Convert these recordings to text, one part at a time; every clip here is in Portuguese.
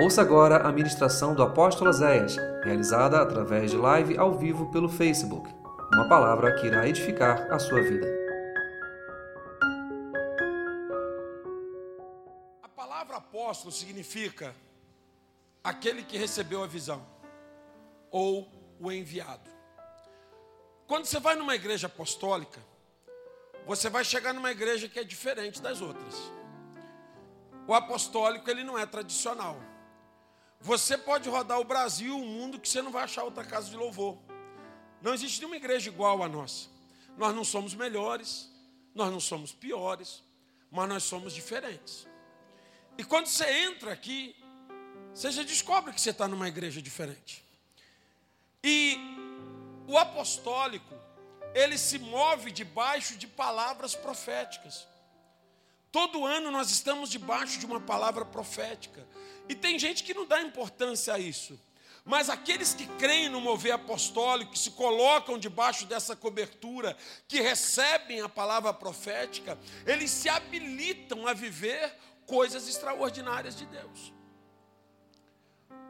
Ouça agora a ministração do apóstolo Zéias, realizada através de live ao vivo pelo Facebook. Uma palavra que irá edificar a sua vida. A palavra apóstolo significa aquele que recebeu a visão ou o enviado. Quando você vai numa igreja apostólica, você vai chegar numa igreja que é diferente das outras. O apostólico ele não é tradicional. Você pode rodar o Brasil, o mundo, que você não vai achar outra casa de louvor. Não existe nenhuma igreja igual a nossa. Nós não somos melhores, nós não somos piores, mas nós somos diferentes. E quando você entra aqui, você já descobre que você está numa igreja diferente. E o apostólico, ele se move debaixo de palavras proféticas. Todo ano nós estamos debaixo de uma palavra profética. E tem gente que não dá importância a isso. Mas aqueles que creem no mover apostólico, que se colocam debaixo dessa cobertura, que recebem a palavra profética, eles se habilitam a viver coisas extraordinárias de Deus.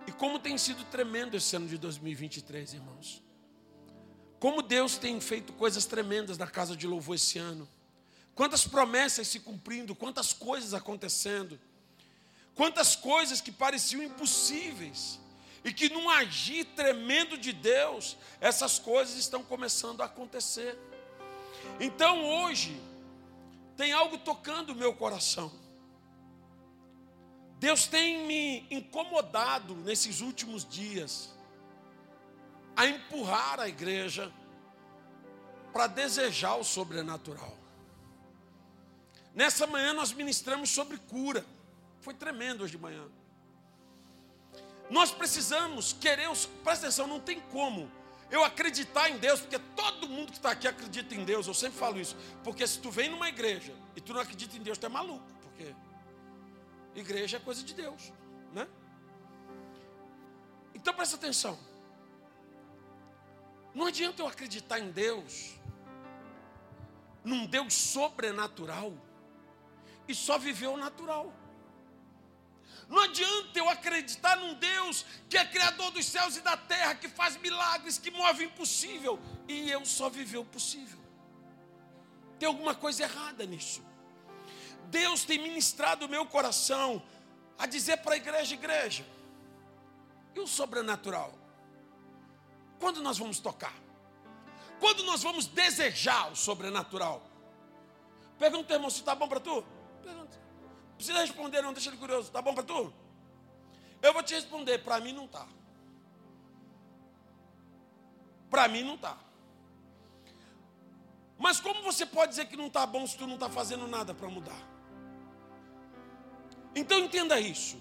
E como tem sido tremendo esse ano de 2023, irmãos. Como Deus tem feito coisas tremendas na casa de louvor esse ano. Quantas promessas se cumprindo, quantas coisas acontecendo. Quantas coisas que pareciam impossíveis e que num agir tremendo de Deus, essas coisas estão começando a acontecer. Então hoje tem algo tocando o meu coração. Deus tem me incomodado nesses últimos dias a empurrar a igreja para desejar o sobrenatural. Nessa manhã nós ministramos sobre cura. Foi tremendo hoje de manhã. Nós precisamos querer, os, presta atenção, não tem como eu acreditar em Deus, porque todo mundo que está aqui acredita em Deus, eu sempre falo isso, porque se tu vem numa igreja e tu não acredita em Deus, tu é maluco, porque igreja é coisa de Deus, né? Então presta atenção, não adianta eu acreditar em Deus, num Deus sobrenatural, e só viver o natural. Não adianta eu acreditar num Deus que é criador dos céus e da terra, que faz milagres, que move o impossível, e eu só viver o possível. Tem alguma coisa errada nisso. Deus tem ministrado o meu coração a dizer para a igreja, igreja, e o sobrenatural? Quando nós vamos tocar? Quando nós vamos desejar o sobrenatural? Pergunta, irmão, se está bom para tu? Pergunta precisa responder, não, deixa ele curioso. Tá bom para tu? Eu vou te responder, para mim não tá. Para mim não tá. Mas como você pode dizer que não está bom se tu não está fazendo nada para mudar? Então entenda isso.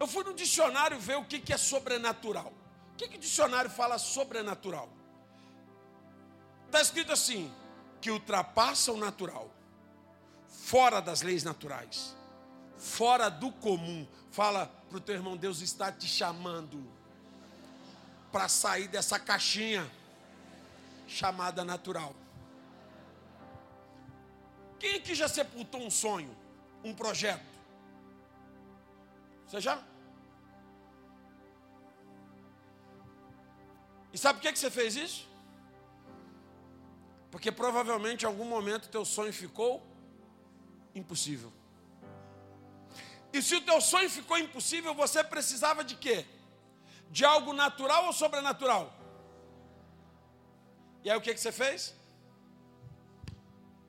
Eu fui no dicionário ver o que, que é sobrenatural. O que, que o dicionário fala sobrenatural? Está escrito assim: que ultrapassa o natural fora das leis naturais, fora do comum. Fala para o teu irmão, Deus está te chamando para sair dessa caixinha chamada natural. Quem aqui já sepultou um sonho, um projeto? Você já? E sabe por que você fez isso? Porque provavelmente em algum momento teu sonho ficou impossível. E se o teu sonho ficou impossível, você precisava de quê? De algo natural ou sobrenatural? E aí o que, que você fez?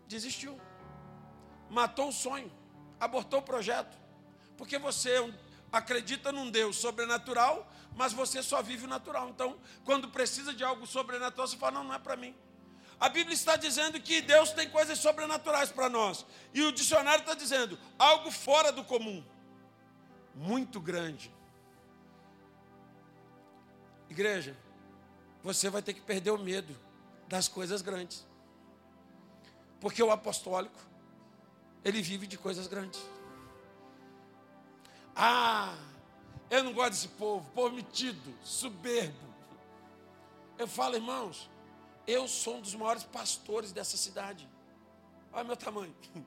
Desistiu. Matou o sonho. Abortou o projeto. Porque você acredita num Deus sobrenatural, mas você só vive o natural. Então, quando precisa de algo sobrenatural, você fala: não, não é para mim. A Bíblia está dizendo que Deus tem coisas sobrenaturais para nós. E o dicionário está dizendo algo fora do comum, muito grande. Igreja, você vai ter que perder o medo das coisas grandes. Porque o apostólico, ele vive de coisas grandes. Ah, eu não gosto desse povo, povo metido, soberbo. Eu falo, irmãos, eu sou um dos maiores pastores dessa cidade. Olha meu tamanho.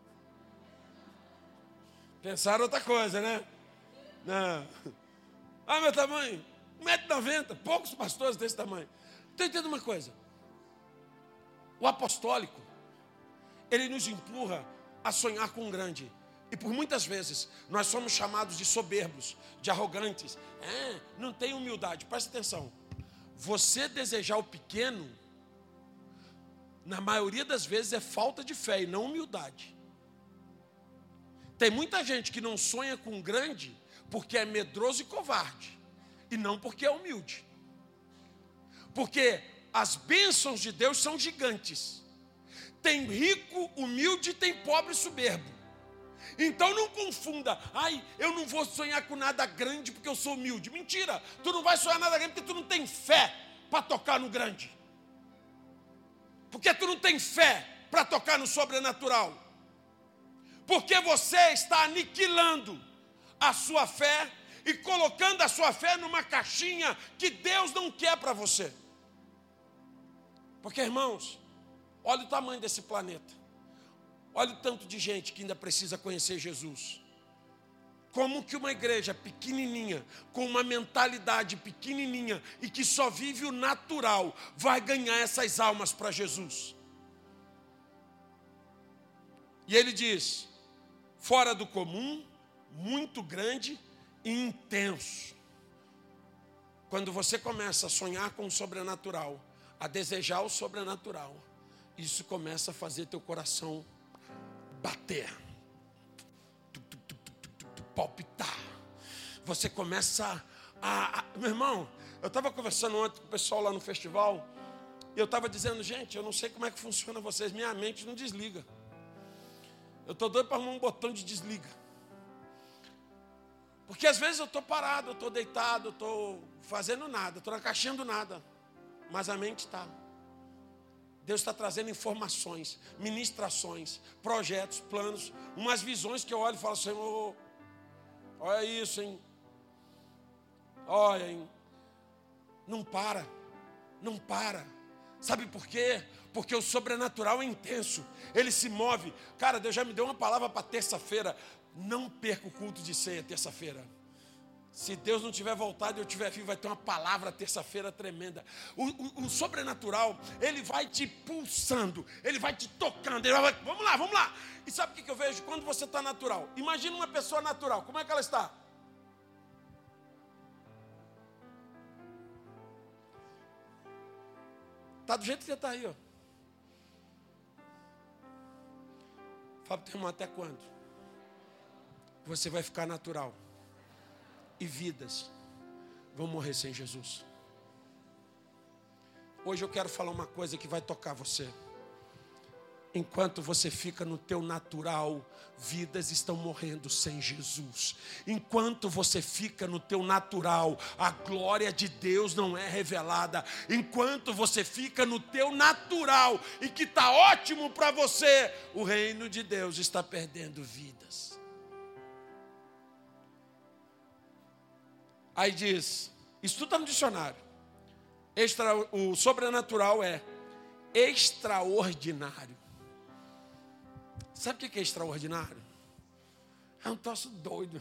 Pensaram outra coisa, né? Não. Ah, meu tamanho, 1,90m, poucos pastores desse tamanho. Então entenda uma coisa. O apostólico, ele nos empurra a sonhar com um grande. E por muitas vezes nós somos chamados de soberbos, de arrogantes. É, não tem humildade. Presta atenção. Você desejar o pequeno, na maioria das vezes é falta de fé e não humildade. Tem muita gente que não sonha com grande porque é medroso e covarde, e não porque é humilde. Porque as bênçãos de Deus são gigantes. Tem rico, humilde e tem pobre soberbo. Então não confunda, ai, eu não vou sonhar com nada grande porque eu sou humilde. Mentira, tu não vai sonhar nada grande porque tu não tem fé para tocar no grande. Porque tu não tem fé para tocar no sobrenatural. Porque você está aniquilando a sua fé e colocando a sua fé numa caixinha que Deus não quer para você. Porque, irmãos, olha o tamanho desse planeta. Olha o tanto de gente que ainda precisa conhecer Jesus. Como que uma igreja pequenininha, com uma mentalidade pequenininha e que só vive o natural, vai ganhar essas almas para Jesus? E ele diz: fora do comum, muito grande e intenso. Quando você começa a sonhar com o sobrenatural, a desejar o sobrenatural, isso começa a fazer teu coração bater, palpitar. Você começa a. Meu irmão, eu estava conversando ontem com o pessoal lá no festival, e eu estava dizendo, gente, eu não sei como é que funciona vocês, minha mente não desliga. Eu estou doido para arrumar um botão de desliga. Porque às vezes eu estou parado, eu estou deitado, eu estou fazendo nada, estou na caixinha do nada mas a mente está. Deus está trazendo informações, ministrações, projetos, planos, umas visões que eu olho e falo, Senhor, olha isso, hein? Olha, hein? Não para, não para. Sabe por quê? Porque o sobrenatural é intenso, ele se move. Cara, Deus já me deu uma palavra para terça-feira. Não perca o culto de ceia terça-feira. Se Deus não tiver voltado e eu tiver vivo, vai ter uma palavra terça-feira tremenda. O, o, o, sobrenatural, ele vai te pulsando, ele vai te tocando. Ele vai, vamos lá, vamos lá. E sabe o que eu vejo quando você está natural? Imagina uma pessoa natural, como é que ela está? Está do jeito que você está aí, ó. Fábio, tem até quando? Você vai ficar natural e vidas vão morrer sem Jesus. Hoje eu quero falar uma coisa que vai tocar você. Enquanto você fica no teu natural, vidas estão morrendo sem Jesus. Enquanto você fica no teu natural, a glória de Deus não é revelada. Enquanto você fica no teu natural e que está ótimo para você, o reino de Deus está perdendo vidas. Aí diz, isso tudo está no dicionário. Extra, o sobrenatural é extraordinário. Sabe o que é extraordinário? É um troço doido.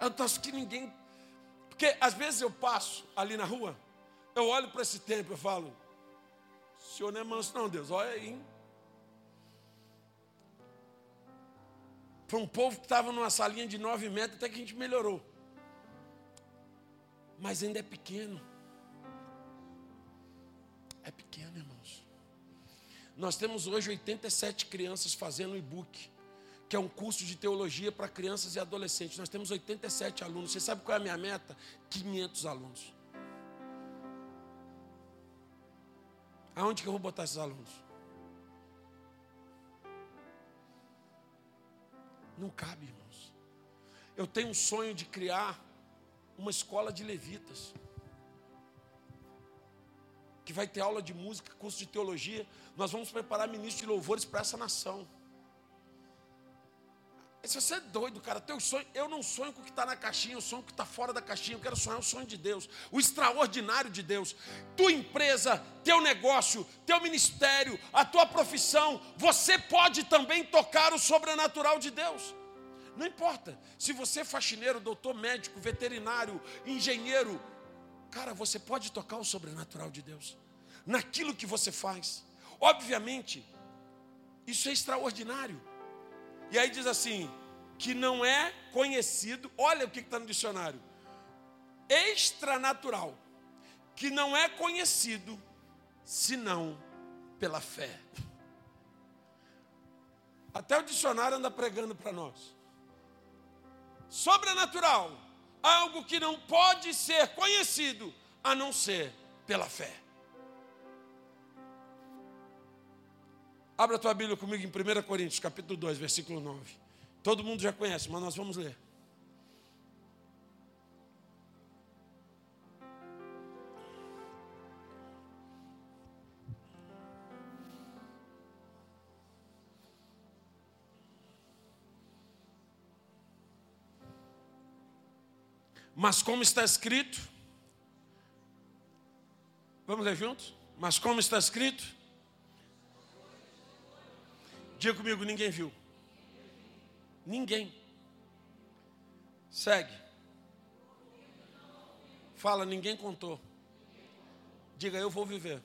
É um troço que ninguém. Porque às vezes eu passo ali na rua, eu olho para esse templo e falo: o senhor não é manso, não, Deus, olha aí. Para um povo que estava numa salinha de nove metros, até que a gente melhorou mas ainda é pequeno. É pequeno, irmãos. Nós temos hoje 87 crianças fazendo e-book, que é um curso de teologia para crianças e adolescentes. Nós temos 87 alunos. Você sabe qual é a minha meta? 500 alunos. Aonde que eu vou botar esses alunos? Não cabe, irmãos. Eu tenho um sonho de criar uma escola de levitas. Que vai ter aula de música, curso de teologia. Nós vamos preparar ministros de louvores para essa nação. Se você é doido, cara, teu sonho, eu não sonho com o que está na caixinha, eu sonho com o que está fora da caixinha, eu quero sonhar o sonho de Deus, o extraordinário de Deus. Tua empresa, teu negócio, teu ministério, a tua profissão, você pode também tocar o sobrenatural de Deus. Não importa se você é faxineiro, doutor, médico, veterinário, engenheiro, cara, você pode tocar o sobrenatural de Deus naquilo que você faz. Obviamente, isso é extraordinário. E aí diz assim: que não é conhecido, olha o que está no dicionário, extranatural, que não é conhecido senão pela fé. Até o dicionário anda pregando para nós. Sobrenatural, algo que não pode ser conhecido a não ser pela fé. Abra a tua Bíblia comigo em 1 Coríntios, capítulo 2, versículo 9. Todo mundo já conhece, mas nós vamos ler. Mas como está escrito, vamos ler juntos? Mas como está escrito, diga comigo: ninguém viu, ninguém. Segue, fala: ninguém contou. Diga: eu vou viver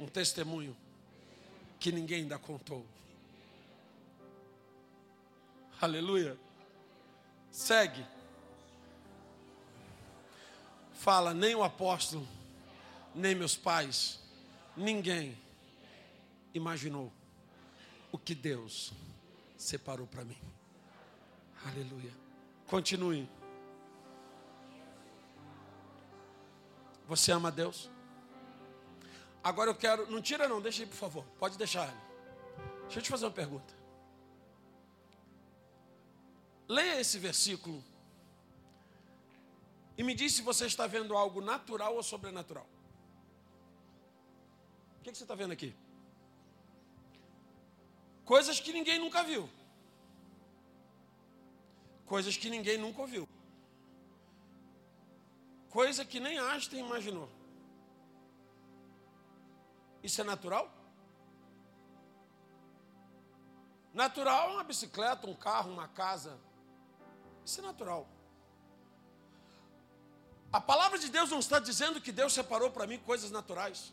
um testemunho que ninguém ainda contou. Aleluia. Segue fala: nem o apóstolo, nem meus pais, ninguém imaginou o que Deus separou para mim. Aleluia. Continue. Você ama Deus? Agora eu quero. Não tira, não, deixa aí, por favor. Pode deixar ele. Deixa eu te fazer uma pergunta. Leia esse versículo e me diz se você está vendo algo natural ou sobrenatural. O que, que você está vendo aqui? Coisas que ninguém nunca viu. Coisas que ninguém nunca ouviu. Coisa que nem Einstein imaginou. Isso é natural? Natural é uma bicicleta, um carro, uma casa. Isso é natural. A palavra de Deus não está dizendo que Deus separou para mim coisas naturais.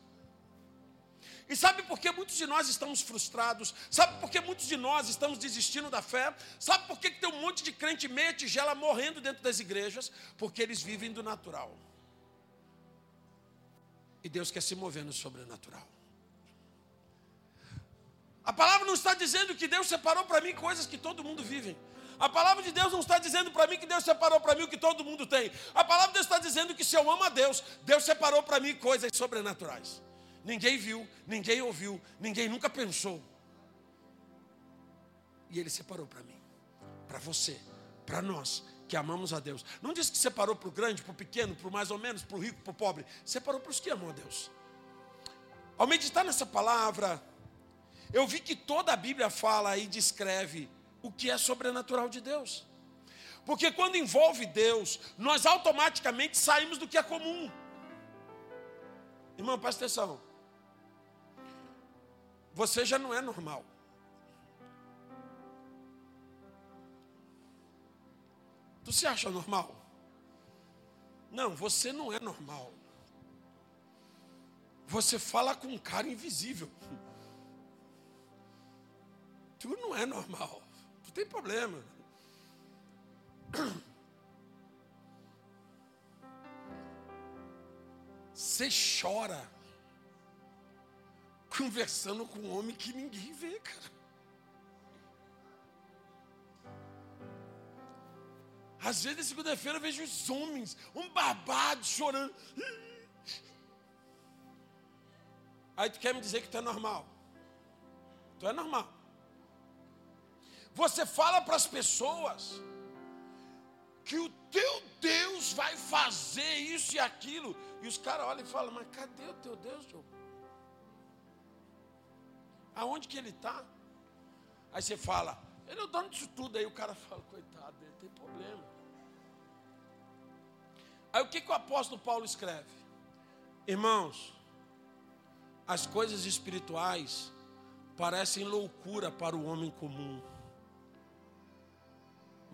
E sabe por que muitos de nós estamos frustrados? Sabe por que muitos de nós estamos desistindo da fé? Sabe por que tem um monte de crente meia tigela morrendo dentro das igrejas? Porque eles vivem do natural. E Deus quer se mover no sobrenatural. A palavra não está dizendo que Deus separou para mim coisas que todo mundo vive. A palavra de Deus não está dizendo para mim que Deus separou para mim o que todo mundo tem. A palavra de Deus está dizendo que se eu amo a Deus, Deus separou para mim coisas sobrenaturais. Ninguém viu, ninguém ouviu, ninguém nunca pensou. E Ele separou para mim, para você, para nós que amamos a Deus. Não disse que separou para o grande, para o pequeno, para o mais ou menos, para o rico, para o pobre. Separou para os que amam a Deus. Ao meditar nessa palavra, eu vi que toda a Bíblia fala e descreve o que é sobrenatural de Deus. Porque quando envolve Deus, nós automaticamente saímos do que é comum. Irmão, presta atenção. Você já não é normal. Tu se acha normal? Não, você não é normal. Você fala com um cara invisível. Tu não é normal tem problema. Você chora conversando com um homem que ninguém vê, cara. Às vezes, na segunda-feira, eu vejo os homens, um babado, chorando. Aí tu quer me dizer que tu é normal. Tu é normal. Você fala para as pessoas que o teu Deus vai fazer isso e aquilo. E os caras olham e falam, mas cadê o teu Deus? Aonde que ele está? Aí você fala, ele é o dono disso tudo. Aí o cara fala, coitado, ele tem problema. Aí o que, que o apóstolo Paulo escreve? Irmãos, as coisas espirituais parecem loucura para o homem comum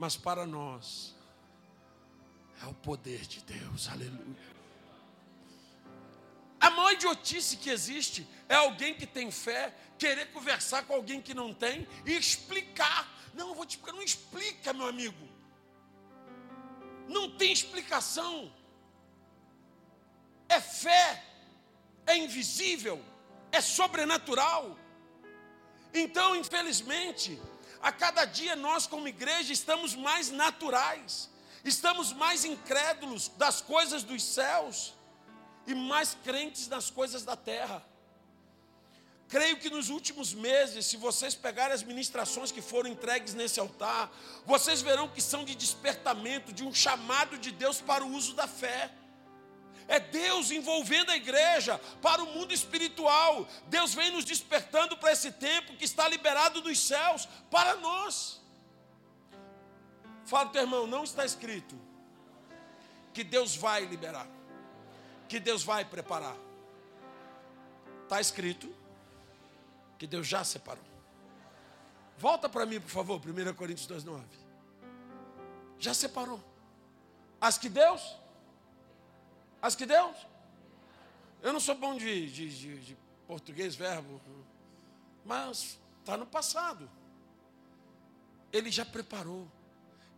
Mas para nós, é o poder de Deus, aleluia. A maior idiotice que existe é alguém que tem fé querer conversar com alguém que não tem e explicar. Não, eu vou te explicar. Não explica, meu amigo. Não tem explicação. É fé, é invisível, é sobrenatural. Então, infelizmente, a cada dia nós, como igreja, estamos mais naturais, estamos mais incrédulos das coisas dos céus e mais crentes nas coisas da terra. Creio que nos últimos meses, se vocês pegarem as ministrações que foram entregues nesse altar, vocês verão que são de despertamento, de um chamado de Deus para o uso da fé. É Deus envolvendo a igreja para o mundo espiritual. Deus vem nos despertando para esse tempo que está liberado dos céus para nós. Fala, teu irmão, não está escrito que Deus vai liberar que Deus vai preparar. Está escrito que Deus já separou. Volta para mim, por favor, 1 Coríntios 2,9. Já separou. As que Deus? As que Deus? Eu não sou bom de, de, de, de português, verbo, mas está no passado. Ele já preparou.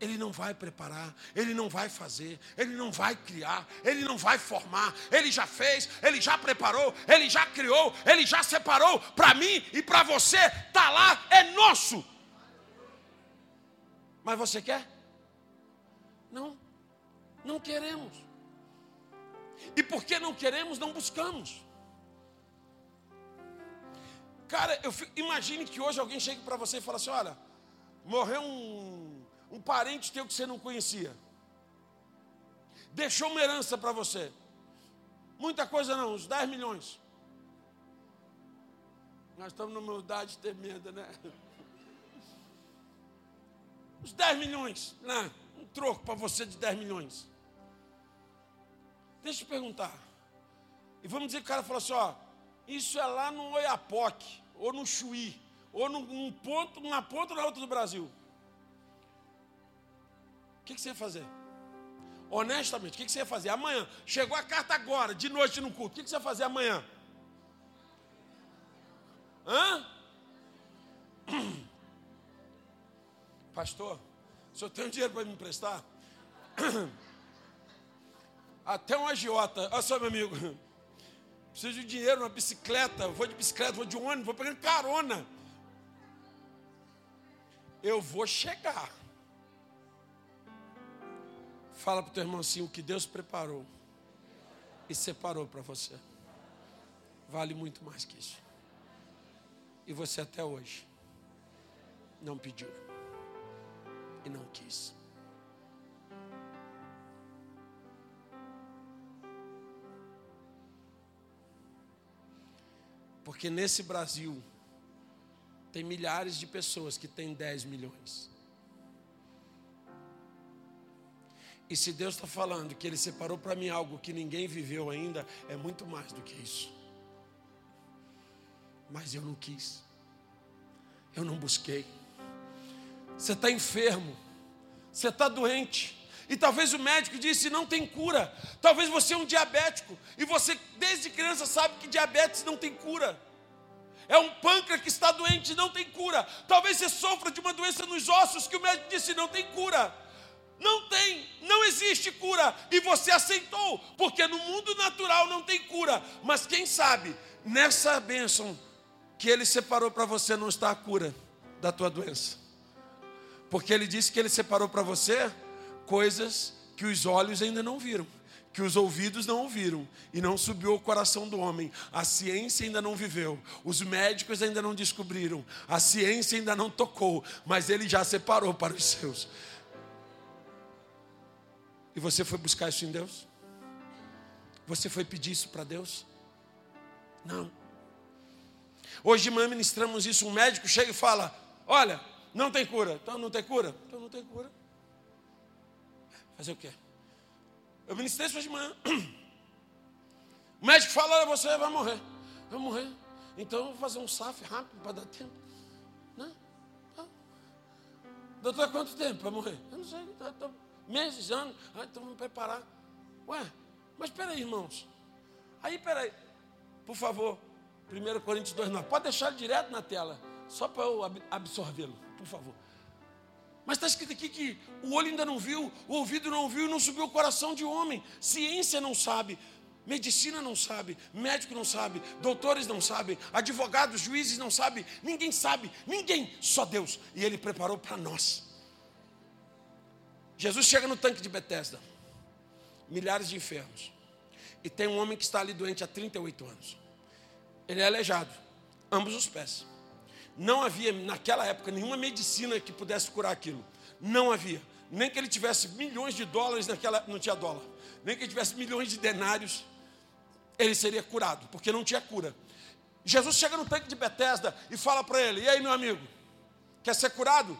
Ele não vai preparar, ele não vai fazer, ele não vai criar, ele não vai formar. Ele já fez, ele já preparou, ele já criou, ele já separou para mim e para você. Tá lá, é nosso. Mas você quer? Não, não queremos. E porque não queremos, não buscamos. Cara, eu imagine que hoje alguém chegue para você e fale assim: olha, morreu um um parente teu que você não conhecia. Deixou uma herança para você. Muita coisa não, uns 10 milhões. Nós estamos numa idade tremenda, né? Uns 10 milhões, né? Um troco para você de 10 milhões. Deixa eu perguntar. E vamos dizer que o cara falou assim: ó, isso é lá no Oiapoque, ou no Chuí, ou num ponto, numa ponta ou na outra do Brasil. O que, que você ia fazer? Honestamente, o que, que você ia fazer? Amanhã, chegou a carta agora, de noite no culto, o que, que você ia fazer amanhã? Hã? Pastor, o senhor tem dinheiro para me emprestar? Até um agiota, olha só, meu amigo. Preciso de dinheiro, uma bicicleta. Vou de bicicleta, vou de ônibus, vou pegando carona. Eu vou chegar. Fala para o teu irmão assim: o que Deus preparou e separou para você vale muito mais que isso. E você até hoje não pediu e não quis. Porque nesse Brasil tem milhares de pessoas que têm 10 milhões. E se Deus está falando que Ele separou para mim algo que ninguém viveu ainda, é muito mais do que isso. Mas eu não quis, eu não busquei. Você está enfermo, você está doente, e talvez o médico disse não tem cura. Talvez você é um diabético e você desde criança sabe que diabetes não tem cura. É um pâncreas que está doente, não tem cura. Talvez você sofra de uma doença nos ossos que o médico disse não tem cura. Não tem, não existe cura. E você aceitou, porque no mundo natural não tem cura. Mas quem sabe, nessa bênção que Ele separou para você, não está a cura da tua doença. Porque Ele disse que Ele separou para você coisas que os olhos ainda não viram que os ouvidos não ouviram e não subiu ao coração do homem. A ciência ainda não viveu, os médicos ainda não descobriram, a ciência ainda não tocou, mas ele já separou para os seus. E você foi buscar isso em Deus? Você foi pedir isso para Deus? Não. Hoje de manhã ministramos isso. Um médico chega e fala: Olha, não tem cura. Então não tem cura? Então não tem cura. Fazer o quê? Eu ministrei isso hoje de manhã. O médico fala: você vai morrer. Vai morrer. Então eu vou fazer um SAF rápido para dar tempo. Não. Doutor, quanto tempo para morrer? Eu não sei, tá, tá, meses, anos. Ah, então vamos preparar. Ué, mas espera aí, irmãos. Aí, peraí, por favor, 1 Coríntios 2, 9. Pode deixar direto na tela, só para eu absorvê-lo, por favor. Mas está escrito aqui que o olho ainda não viu, o ouvido não viu, não subiu o coração de homem. Ciência não sabe, medicina não sabe, médico não sabe, doutores não sabem, advogados, juízes não sabem, ninguém sabe, ninguém, só Deus. E Ele preparou para nós. Jesus chega no tanque de Betesda, milhares de enfermos, e tem um homem que está ali doente há 38 anos. Ele é aleijado, ambos os pés. Não havia naquela época nenhuma medicina que pudesse curar aquilo. Não havia. Nem que ele tivesse milhões de dólares naquela, não tinha dólar. Nem que ele tivesse milhões de denários, ele seria curado, porque não tinha cura. Jesus chega no tanque de Betesda e fala para ele: "E aí, meu amigo, quer ser curado?"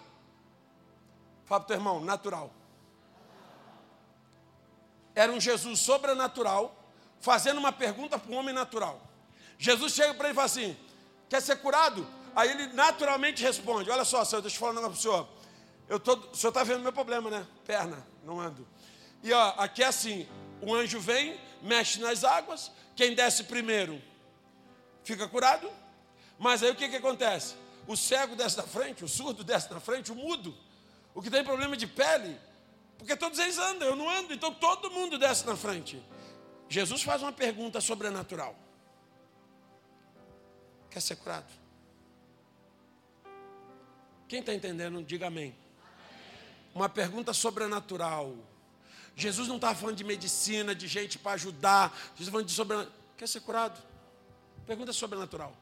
Fala para o teu irmão, natural. Era um Jesus sobrenatural, fazendo uma pergunta para um homem natural. Jesus chega para ele e fala assim: Quer ser curado? Aí ele naturalmente responde: Olha só, senhor, deixa eu falar um negócio para senhor. Eu tô, o senhor está vendo meu problema, né? Perna, não ando. E ó, aqui é assim: o anjo vem, mexe nas águas, quem desce primeiro fica curado. Mas aí o que, que acontece? O cego desce na frente, o surdo desce na frente, o mudo, o que tem problema de pele, porque todos eles andam, eu não ando, então todo mundo desce na frente. Jesus faz uma pergunta sobrenatural: Quer ser curado? Quem está entendendo, diga amém. Uma pergunta sobrenatural. Jesus não estava falando de medicina, de gente para ajudar. Jesus estava falando de sobrenatural. Quer ser curado? Pergunta sobrenatural.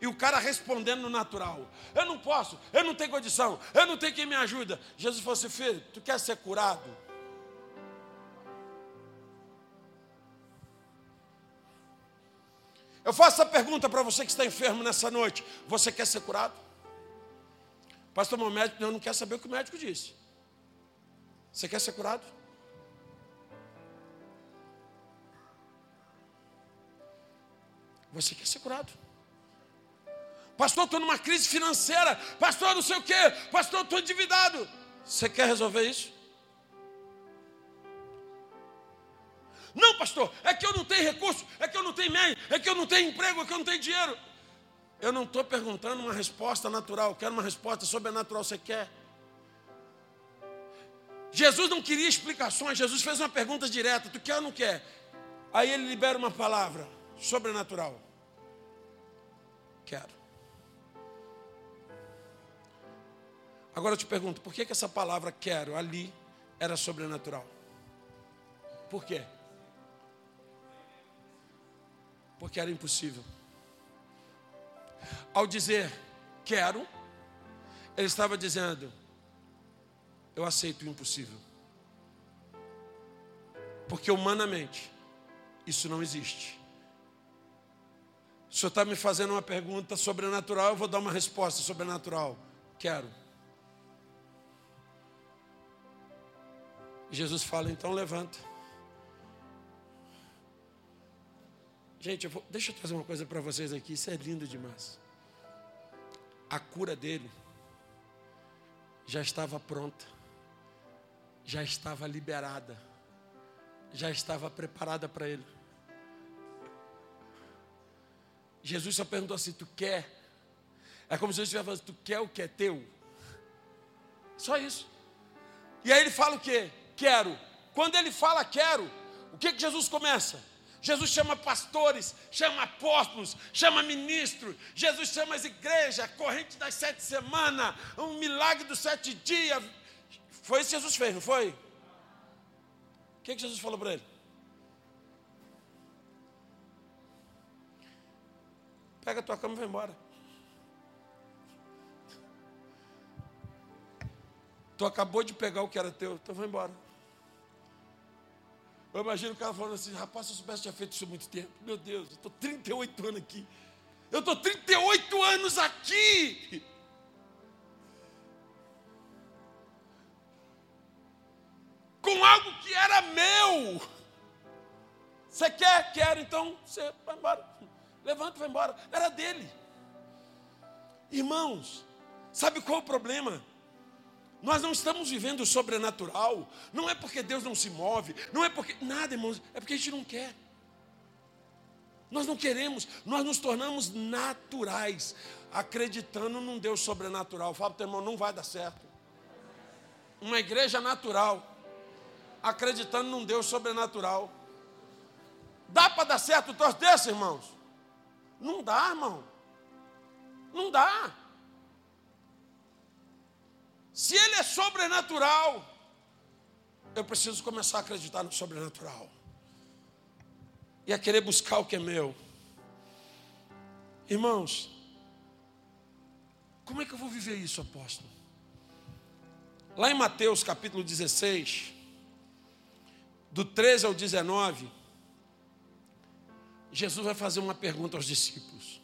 E o cara respondendo no natural: Eu não posso, eu não tenho condição, eu não tenho quem me ajuda. Jesus falou assim: Filho, tu quer ser curado? Eu faço a pergunta para você que está enfermo nessa noite: Você quer ser curado? Pastor, meu médico não, não quer saber o que o médico disse. Você quer ser curado? Você quer ser curado? Pastor, estou numa crise financeira. Pastor, não sei o quê. Pastor, estou endividado. Você quer resolver isso? Não, pastor, é que eu não tenho recurso, é que eu não tenho meio, é que eu não tenho emprego, é que eu não tenho dinheiro. Eu não estou perguntando uma resposta natural, eu quero uma resposta sobrenatural. Você quer? Jesus não queria explicações, Jesus fez uma pergunta direta: Tu quer ou não quer? Aí ele libera uma palavra sobrenatural. Quero. Agora eu te pergunto: por que, que essa palavra quero ali era sobrenatural? Por quê? Porque era impossível. Ao dizer quero, ele estava dizendo: eu aceito o impossível. Porque humanamente isso não existe. O senhor está me fazendo uma pergunta sobrenatural, eu vou dar uma resposta sobrenatural. Quero. Jesus fala, então levanta. Gente, eu vou, deixa eu trazer uma coisa para vocês aqui, isso é lindo demais. A cura dele já estava pronta, já estava liberada, já estava preparada para ele. Jesus só perguntou assim: Tu quer? É como se Jesus estivesse falando: Tu quer o que é teu? Só isso. E aí ele fala o quê? Quero. Quando ele fala quero, o que, que Jesus começa? Jesus chama pastores, chama apóstolos, chama ministros. Jesus chama as igrejas, corrente das sete semanas, um milagre dos sete dias. Foi isso que Jesus fez, não foi? O que, que Jesus falou para ele? Pega a tua cama e vai embora. Tu acabou de pegar o que era teu, então vai embora. Eu imagino o cara falando assim, rapaz, se eu soubesse, tinha feito isso há muito tempo. Meu Deus, eu estou 38 anos aqui. Eu estou 38 anos aqui. Com algo que era meu. Você quer? Quero, então você vai embora. Levanta vai embora. Era dele. Irmãos, sabe qual é o problema? Nós não estamos vivendo o sobrenatural. Não é porque Deus não se move. Não é porque. Nada, irmãos. É porque a gente não quer. Nós não queremos. Nós nos tornamos naturais. Acreditando num Deus sobrenatural. Fala para teu irmão, não vai dar certo. Uma igreja natural. Acreditando num Deus sobrenatural. Dá para dar certo o troço desse, irmãos? Não dá, irmão. Não dá. Se ele é sobrenatural, eu preciso começar a acreditar no sobrenatural. E a querer buscar o que é meu. Irmãos, como é que eu vou viver isso, apóstolo? Lá em Mateus capítulo 16, do 13 ao 19, Jesus vai fazer uma pergunta aos discípulos.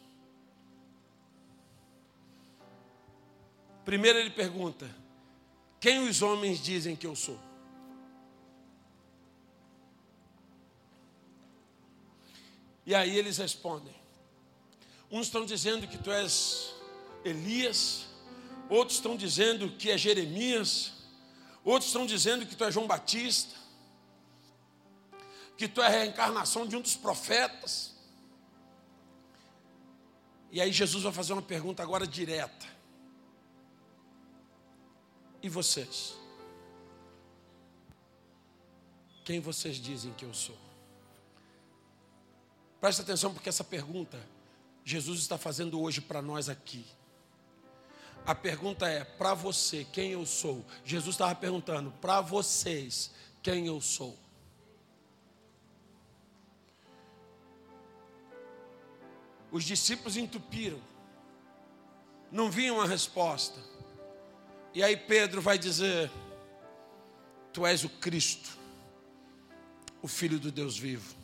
Primeiro ele pergunta: Quem os homens dizem que eu sou? E aí eles respondem. Uns estão dizendo que tu és Elias, outros estão dizendo que é Jeremias, outros estão dizendo que tu é João Batista, que tu é a reencarnação de um dos profetas. E aí Jesus vai fazer uma pergunta agora direta. E vocês? Quem vocês dizem que eu sou? Presta atenção, porque essa pergunta Jesus está fazendo hoje para nós aqui. A pergunta é: para você, quem eu sou? Jesus estava perguntando: para vocês, quem eu sou? Os discípulos entupiram, não vinham a resposta. E aí Pedro vai dizer: Tu és o Cristo, o Filho do Deus vivo.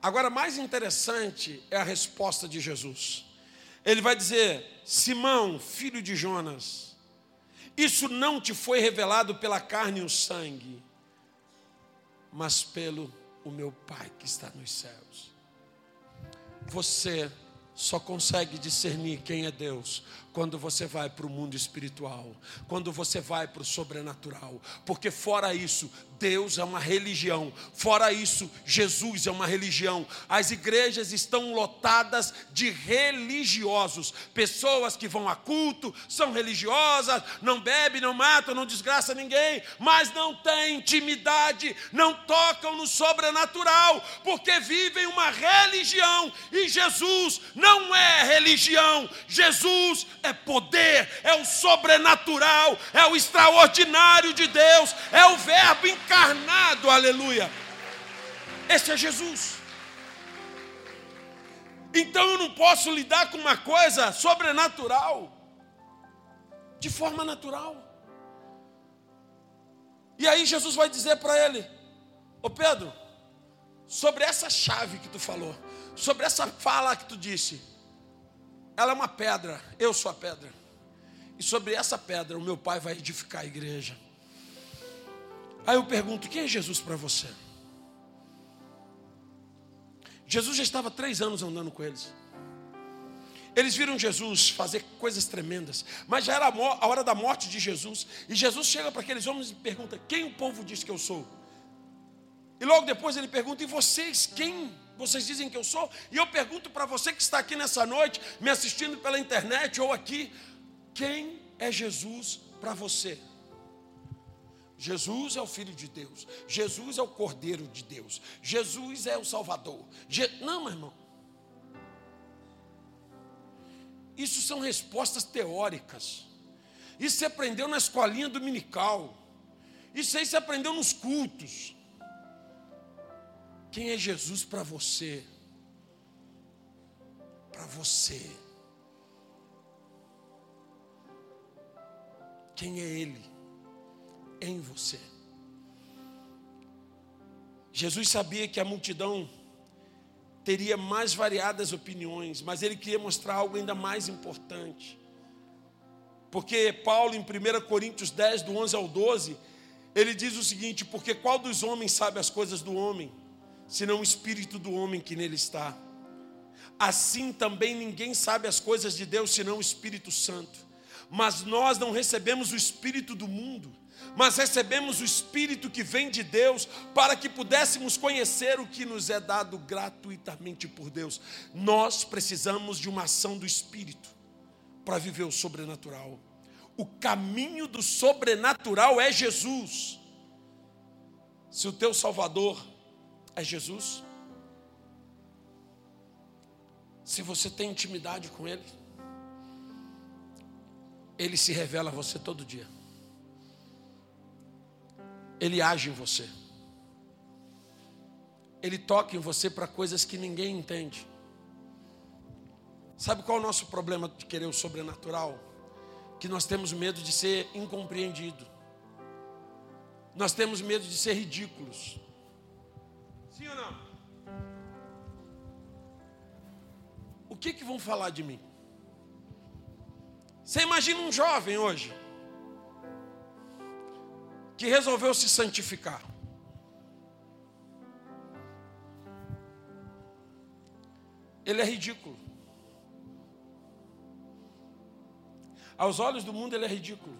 Agora, mais interessante é a resposta de Jesus. Ele vai dizer: Simão, filho de Jonas, isso não te foi revelado pela carne e o sangue, mas pelo o meu Pai que está nos céus você só consegue discernir quem é Deus quando você vai para o mundo espiritual, quando você vai para o sobrenatural, porque fora isso, Deus é uma religião, fora isso, Jesus é uma religião. As igrejas estão lotadas de religiosos, pessoas que vão a culto, são religiosas, não bebem, não matam, não desgraça ninguém, mas não têm intimidade, não tocam no sobrenatural, porque vivem uma religião. E Jesus não é religião, Jesus é é poder, é o sobrenatural, é o extraordinário de Deus, é o Verbo encarnado, aleluia. Esse é Jesus. Então eu não posso lidar com uma coisa sobrenatural, de forma natural. E aí Jesus vai dizer para ele: Ô Pedro, sobre essa chave que tu falou, sobre essa fala que tu disse, ela é uma pedra, eu sou a pedra. E sobre essa pedra o meu pai vai edificar a igreja. Aí eu pergunto: quem é Jesus para você? Jesus já estava três anos andando com eles. Eles viram Jesus fazer coisas tremendas, mas já era a hora da morte de Jesus. E Jesus chega para aqueles homens e pergunta: Quem o povo diz que eu sou? E logo depois ele pergunta: E vocês quem vocês dizem que eu sou? E eu pergunto para você que está aqui nessa noite, me assistindo pela internet ou aqui, quem é Jesus para você? Jesus é o Filho de Deus, Jesus é o Cordeiro de Deus, Jesus é o Salvador. Je... Não, meu irmão. Isso são respostas teóricas. Isso você aprendeu na escolinha dominical. Isso aí você aprendeu nos cultos. Quem é Jesus para você? Para você. Quem é Ele em você? Jesus sabia que a multidão teria mais variadas opiniões, mas ele queria mostrar algo ainda mais importante. Porque Paulo, em 1 Coríntios 10, do 11 ao 12, ele diz o seguinte: Porque qual dos homens sabe as coisas do homem? Senão o espírito do homem que nele está. Assim também ninguém sabe as coisas de Deus senão o Espírito Santo. Mas nós não recebemos o espírito do mundo, mas recebemos o espírito que vem de Deus, para que pudéssemos conhecer o que nos é dado gratuitamente por Deus. Nós precisamos de uma ação do espírito para viver o sobrenatural. O caminho do sobrenatural é Jesus. Se o teu Salvador é Jesus, se você tem intimidade com Ele, Ele se revela a você todo dia. Ele age em você. Ele toca em você para coisas que ninguém entende. Sabe qual é o nosso problema de querer o sobrenatural? Que nós temos medo de ser incompreendido. Nós temos medo de ser ridículos. Sim ou não? O que, que vão falar de mim? Você imagina um jovem hoje que resolveu se santificar. Ele é ridículo. Aos olhos do mundo ele é ridículo.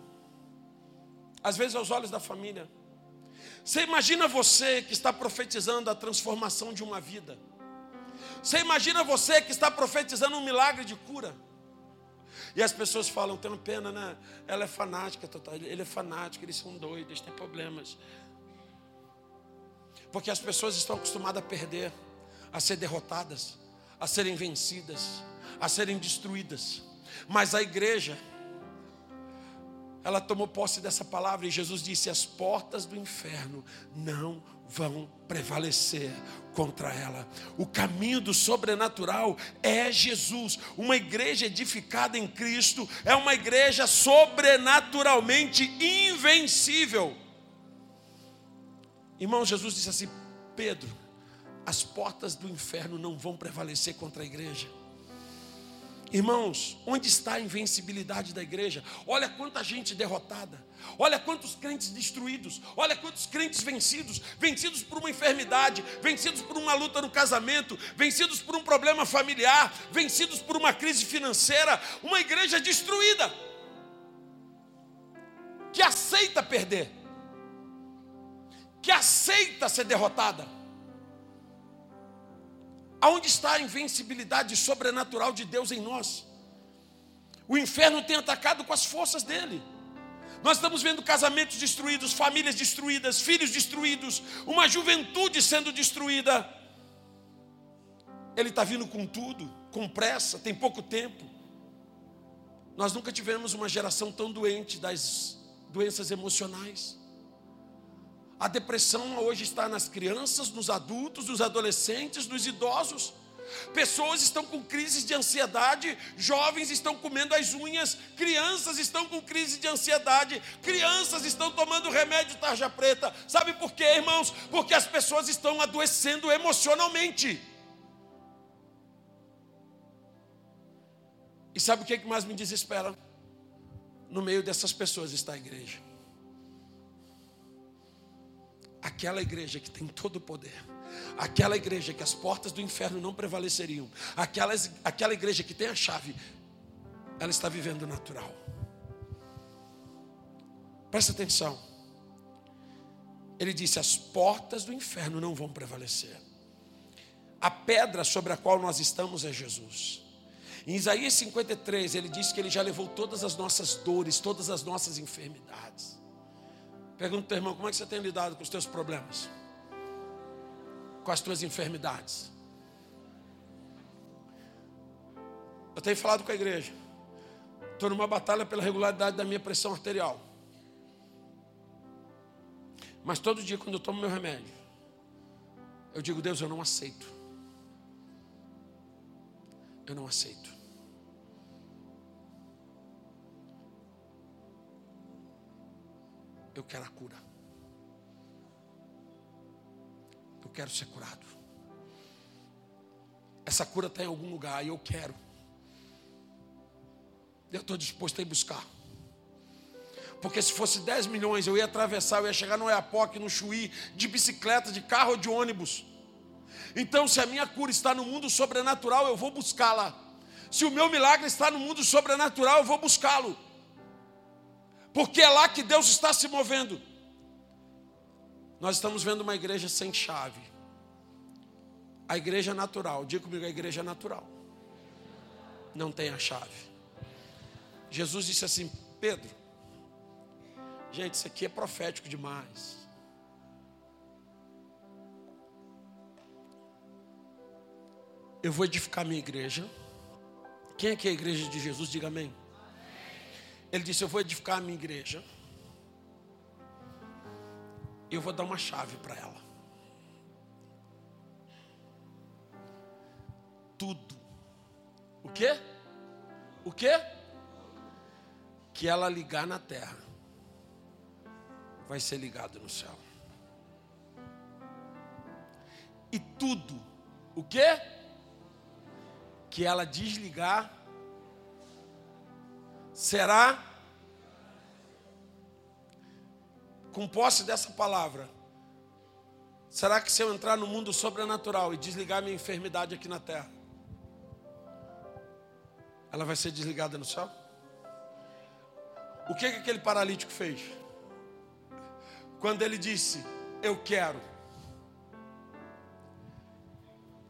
Às vezes aos olhos da família. Você imagina você que está profetizando a transformação de uma vida. Você imagina você que está profetizando um milagre de cura. E as pessoas falam, tem pena, né? Ela é fanática, ele é fanático, eles são doidos, eles têm problemas. Porque as pessoas estão acostumadas a perder, a ser derrotadas, a serem vencidas, a serem destruídas. Mas a igreja, ela tomou posse dessa palavra e Jesus disse: as portas do inferno não vão prevalecer contra ela. O caminho do sobrenatural é Jesus. Uma igreja edificada em Cristo é uma igreja sobrenaturalmente invencível. Irmão, Jesus disse assim: Pedro, as portas do inferno não vão prevalecer contra a igreja. Irmãos, onde está a invencibilidade da igreja? Olha quanta gente derrotada. Olha quantos crentes destruídos, olha quantos crentes vencidos, vencidos por uma enfermidade, vencidos por uma luta no casamento, vencidos por um problema familiar, vencidos por uma crise financeira, uma igreja destruída, que aceita perder, que aceita ser derrotada. Aonde está a invencibilidade sobrenatural de Deus em nós? O inferno tem atacado com as forças dele. Nós estamos vendo casamentos destruídos, famílias destruídas, filhos destruídos, uma juventude sendo destruída. Ele está vindo com tudo, com pressa, tem pouco tempo. Nós nunca tivemos uma geração tão doente das doenças emocionais. A depressão hoje está nas crianças, nos adultos, nos adolescentes, nos idosos. Pessoas estão com crises de ansiedade, jovens estão comendo as unhas, crianças estão com crise de ansiedade, crianças estão tomando remédio tarja preta. Sabe por quê, irmãos? Porque as pessoas estão adoecendo emocionalmente. E sabe o que mais me desespera? No meio dessas pessoas está a igreja. Aquela igreja que tem todo o poder aquela igreja que as portas do inferno não prevaleceriam, aquela, aquela igreja que tem a chave, ela está vivendo natural. Presta atenção. Ele disse: as portas do inferno não vão prevalecer. A pedra sobre a qual nós estamos é Jesus. Em Isaías 53, ele diz que ele já levou todas as nossas dores, todas as nossas enfermidades. Pergunta para o irmão: como é que você tem lidado com os teus problemas? com as tuas enfermidades. Eu tenho falado com a igreja. Estou numa batalha pela regularidade da minha pressão arterial. Mas todo dia, quando eu tomo meu remédio, eu digo: Deus, eu não aceito. Eu não aceito. Eu quero a cura. Eu quero ser curado. Essa cura está em algum lugar e eu quero. Eu estou disposto a ir buscar. Porque se fosse 10 milhões, eu ia atravessar, eu ia chegar no Oiapoque, no Chuí, de bicicleta, de carro ou de ônibus. Então, se a minha cura está no mundo sobrenatural, eu vou buscá-la. Se o meu milagre está no mundo sobrenatural, eu vou buscá-lo. Porque é lá que Deus está se movendo. Nós estamos vendo uma igreja sem chave. A igreja natural, diga comigo, a igreja natural. Não tem a chave. Jesus disse assim: Pedro, gente, isso aqui é profético demais. Eu vou edificar minha igreja. Quem é que é a igreja de Jesus? Diga amém. Ele disse: Eu vou edificar a minha igreja. E eu vou dar uma chave para ela. Tudo. O quê? O quê? Que ela ligar na terra vai ser ligado no céu. E tudo. O quê? Que ela desligar será com posse dessa palavra, será que se eu entrar no mundo sobrenatural e desligar minha enfermidade aqui na terra, ela vai ser desligada no céu? O que, que aquele paralítico fez? Quando ele disse, Eu quero,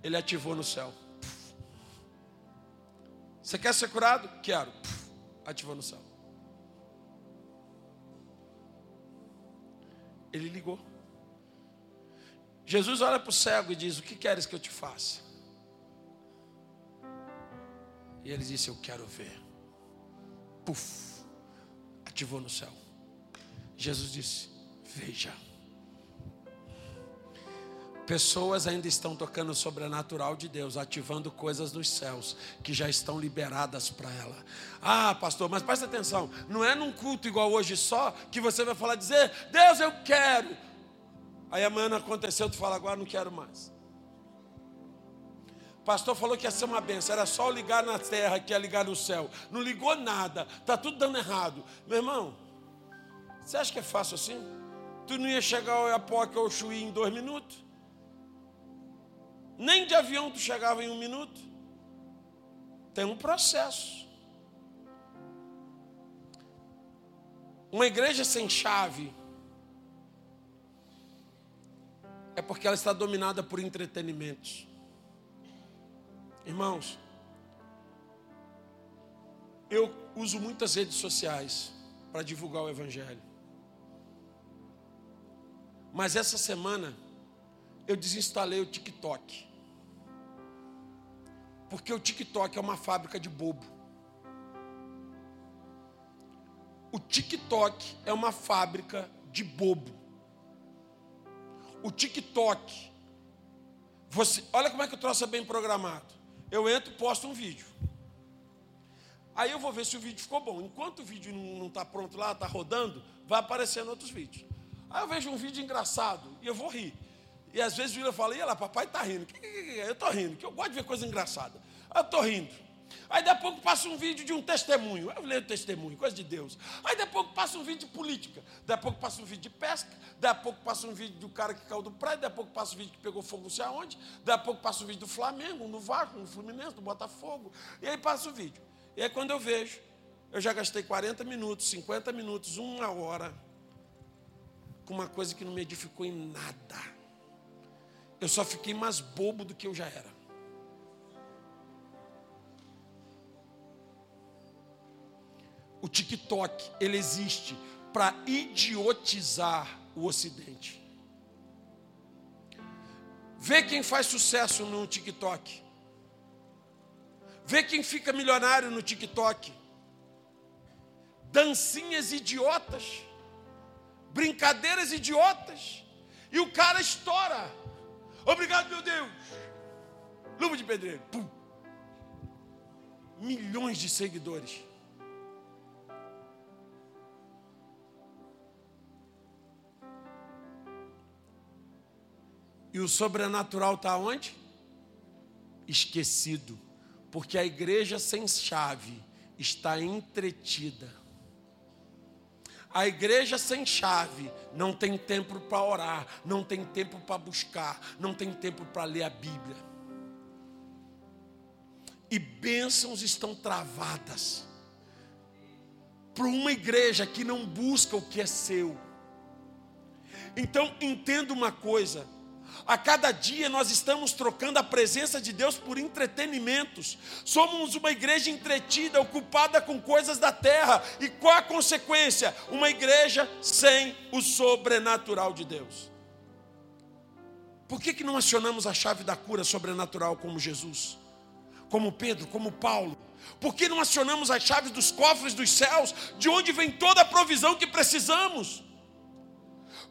ele ativou no céu. Você quer ser curado? Quero. Ativou no céu. Ele ligou. Jesus olha para o cego e diz: O que queres que eu te faça? E ele disse: Eu quero ver. Puf, ativou no céu. Jesus disse: Veja. Pessoas ainda estão tocando o sobrenatural de Deus, ativando coisas dos céus que já estão liberadas para ela. Ah, pastor, mas presta atenção, não é num culto igual hoje só que você vai falar dizer: "Deus, eu quero". Aí amanhã não aconteceu, tu fala agora não quero mais. Pastor falou que ia ser uma benção, era só ligar na terra que ia ligar no céu. Não ligou nada, tá tudo dando errado. Meu irmão, você acha que é fácil assim? Tu não ia chegar ao Iapoca ou Chuí em dois minutos? Nem de avião tu chegava em um minuto. Tem um processo. Uma igreja sem chave é porque ela está dominada por entretenimentos. Irmãos, eu uso muitas redes sociais para divulgar o Evangelho. Mas essa semana eu desinstalei o TikTok. Porque o TikTok é uma fábrica de bobo. O TikTok é uma fábrica de bobo. O TikTok, você, olha como é que o troço é bem programado. Eu entro, posto um vídeo. Aí eu vou ver se o vídeo ficou bom. Enquanto o vídeo não está pronto lá, está rodando, vai aparecendo outros vídeos. Aí eu vejo um vídeo engraçado e eu vou rir. E às vezes o William fala, e lá, papai está rindo. Eu estou rindo, que eu gosto de ver coisa engraçada. Eu estou rindo. Aí daqui a pouco passa um vídeo de um testemunho. Eu leio testemunho, coisa de Deus. Aí daqui a pouco passa um vídeo de política. Daqui a pouco passa um vídeo de pesca. Daqui a pouco passa um vídeo do cara que caiu do prédio. Daqui a pouco passa um vídeo que pegou fogo não sei aonde. Daqui a pouco passa um vídeo do Flamengo, um do Vasco, um do Fluminense, do Botafogo. E aí passa o vídeo. E aí quando eu vejo, eu já gastei 40 minutos, 50 minutos, uma hora com uma coisa que não me edificou em nada. Eu só fiquei mais bobo do que eu já era. O TikTok, ele existe para idiotizar o Ocidente. Vê quem faz sucesso no TikTok. Vê quem fica milionário no TikTok. Dancinhas idiotas. Brincadeiras idiotas. E o cara estoura. Obrigado, meu Deus. Luva de pedreiro. Pum. Milhões de seguidores. E o sobrenatural está onde? Esquecido. Porque a igreja sem chave está entretida. A igreja sem chave não tem tempo para orar, não tem tempo para buscar, não tem tempo para ler a Bíblia. E bênçãos estão travadas. para uma igreja que não busca o que é seu. Então entenda uma coisa: a cada dia nós estamos trocando a presença de Deus por entretenimentos. Somos uma igreja entretida, ocupada com coisas da terra. E qual a consequência? Uma igreja sem o sobrenatural de Deus. Por que, que não acionamos a chave da cura sobrenatural como Jesus? Como Pedro, como Paulo? Por que não acionamos as chaves dos cofres dos céus, de onde vem toda a provisão que precisamos?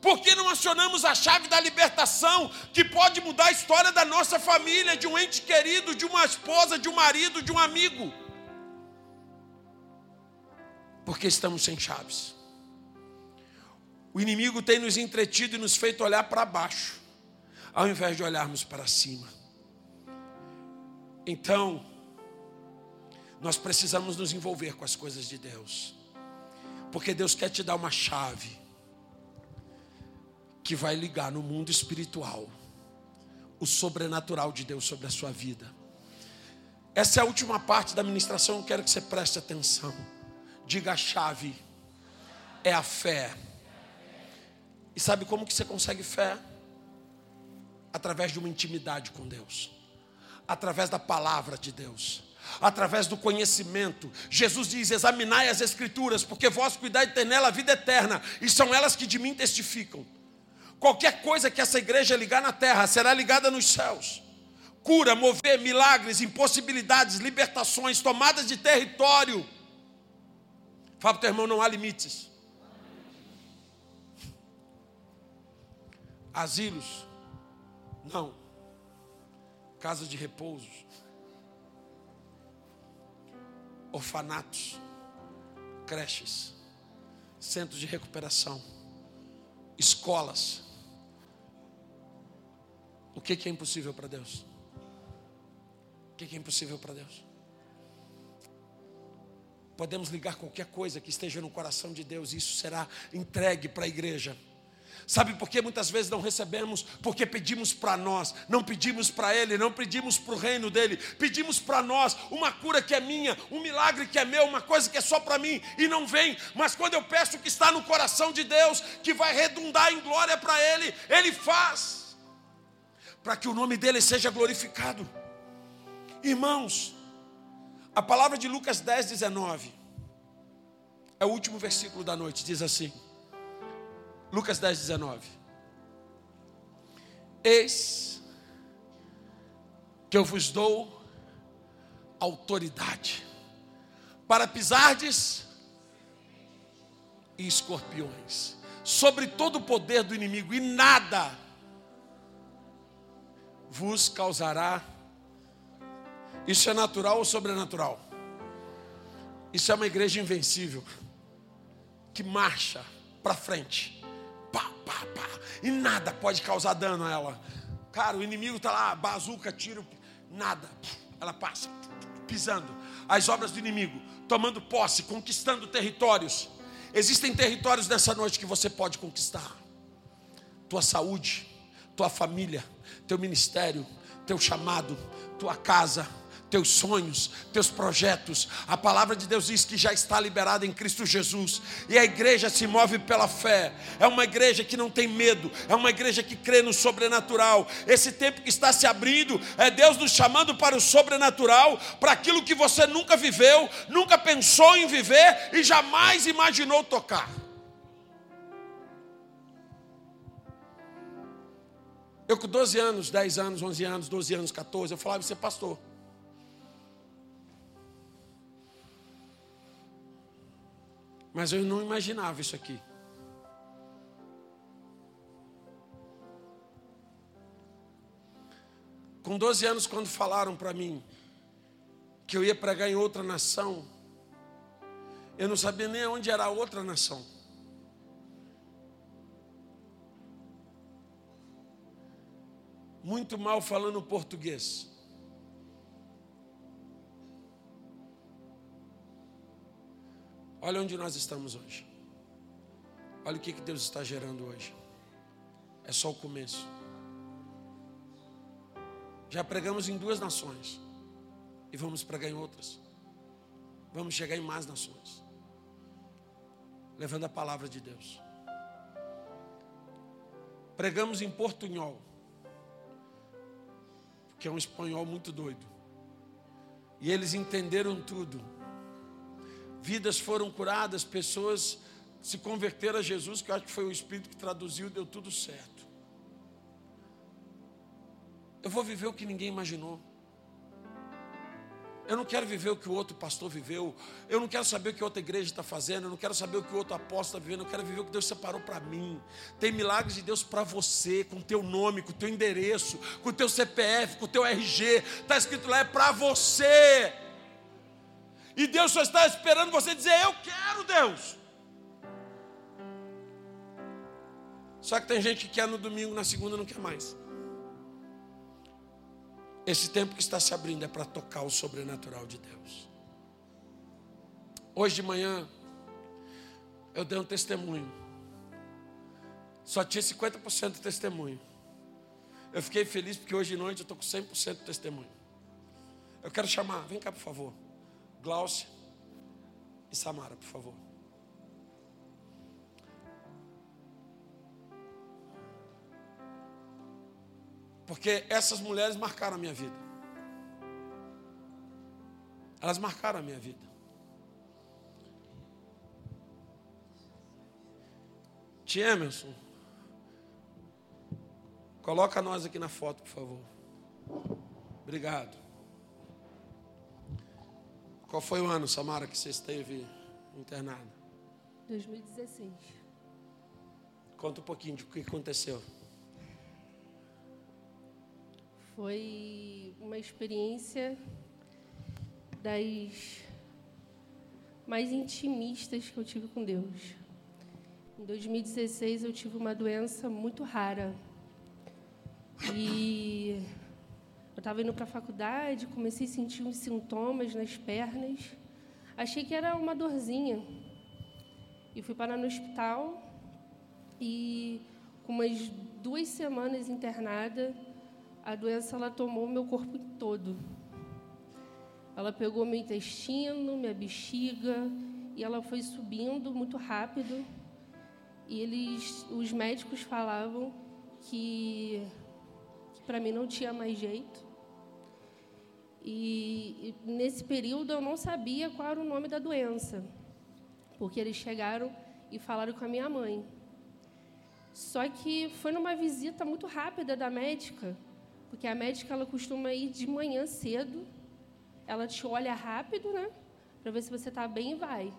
Por que não acionamos a chave da libertação, que pode mudar a história da nossa família, de um ente querido, de uma esposa, de um marido, de um amigo? Porque estamos sem chaves. O inimigo tem nos entretido e nos feito olhar para baixo, ao invés de olharmos para cima. Então, nós precisamos nos envolver com as coisas de Deus, porque Deus quer te dar uma chave que vai ligar no mundo espiritual o sobrenatural de Deus sobre a sua vida. Essa é a última parte da ministração, eu quero que você preste atenção. Diga a chave é a fé. E sabe como que você consegue fé? Através de uma intimidade com Deus. Através da palavra de Deus através do conhecimento. Jesus diz: examinai as Escrituras, porque vós cuidai ter nela a vida eterna, e são elas que de mim testificam. Qualquer coisa que essa igreja ligar na terra será ligada nos céus. Cura, mover, milagres, impossibilidades, libertações, tomadas de território. Fala para o teu irmão, não há limites. Asilos, não. Casas de repouso. Orfanatos, creches, centros de recuperação, escolas o que, que é impossível para Deus? O que, que é impossível para Deus? Podemos ligar qualquer coisa que esteja no coração de Deus, e isso será entregue para a igreja. Sabe por que muitas vezes não recebemos? Porque pedimos para nós, não pedimos para Ele, não pedimos para o reino dele, pedimos para nós uma cura que é minha, um milagre que é meu, uma coisa que é só para mim e não vem. Mas quando eu peço o que está no coração de Deus, que vai redundar em glória para Ele, Ele faz para que o nome dele seja glorificado. Irmãos, a palavra de Lucas 10, 19, é o último versículo da noite, diz assim: Lucas 10, 19: Eis que eu vos dou autoridade para pisardes e escorpiões sobre todo o poder do inimigo, e nada vos causará. Isso é natural ou sobrenatural? Isso é uma igreja invencível que marcha para frente, pá, pá, pá, e nada pode causar dano a ela. Cara, o inimigo está lá, bazuca, tiro, nada. Ela passa pisando. As obras do inimigo, tomando posse, conquistando territórios. Existem territórios nessa noite que você pode conquistar. Tua saúde, tua família, teu ministério, teu chamado, tua casa, teus sonhos, teus projetos. A palavra de Deus diz que já está liberada em Cristo Jesus. E a igreja se move pela fé. É uma igreja que não tem medo, é uma igreja que crê no sobrenatural. Esse tempo que está se abrindo é Deus nos chamando para o sobrenatural, para aquilo que você nunca viveu, nunca pensou em viver e jamais imaginou tocar. Eu com 12 anos, 10 anos, 11 anos, 12 anos, 14, eu falava em ser pastor. Mas eu não imaginava isso aqui. Com 12 anos, quando falaram para mim que eu ia pregar em outra nação, eu não sabia nem onde era a outra nação. Muito mal falando português. Olha onde nós estamos hoje. Olha o que Deus está gerando hoje. É só o começo. Já pregamos em duas nações. E vamos pregar em outras. Vamos chegar em mais nações. levando a palavra de Deus. Pregamos em portunhol, que é um espanhol muito doido. E eles entenderam tudo. Vidas foram curadas, pessoas se converteram a Jesus, que eu acho que foi o Espírito que traduziu, deu tudo certo. Eu vou viver o que ninguém imaginou. Eu não quero viver o que o outro pastor viveu. Eu não quero saber o que outra igreja está fazendo. Eu não quero saber o que outro apóstolo está vivendo. Eu quero viver o que Deus separou para mim. Tem milagres de Deus para você, com teu nome, com teu endereço, com teu CPF, com teu RG. Está escrito lá, é para você. E Deus só está esperando você dizer: Eu quero, Deus. Só que tem gente que quer no domingo, na segunda não quer mais. Esse tempo que está se abrindo é para tocar o sobrenatural de Deus. Hoje de manhã, eu dei um testemunho. Só tinha 50% de testemunho. Eu fiquei feliz porque hoje de noite eu estou com 100% de testemunho. Eu quero chamar, vem cá por favor. Glaucia e Samara, por favor. Porque essas mulheres marcaram a minha vida. Elas marcaram a minha vida. Tia Emerson, coloca nós aqui na foto, por favor. Obrigado. Qual foi o ano, Samara, que você esteve internada? 2016. Conta um pouquinho de o que aconteceu. Foi uma experiência das mais intimistas que eu tive com Deus. Em 2016 eu tive uma doença muito rara. E eu estava indo para a faculdade, comecei a sentir uns sintomas nas pernas. Achei que era uma dorzinha. E fui parar no hospital e com umas duas semanas internada, a doença ela tomou meu corpo todo. Ela pegou meu intestino, minha bexiga e ela foi subindo muito rápido. E eles, os médicos falavam que, que para mim não tinha mais jeito. E, e nesse período eu não sabia qual era o nome da doença, porque eles chegaram e falaram com a minha mãe. Só que foi numa visita muito rápida da médica porque a médica ela costuma ir de manhã cedo, ela te olha rápido, né? Para ver se você está bem e vai.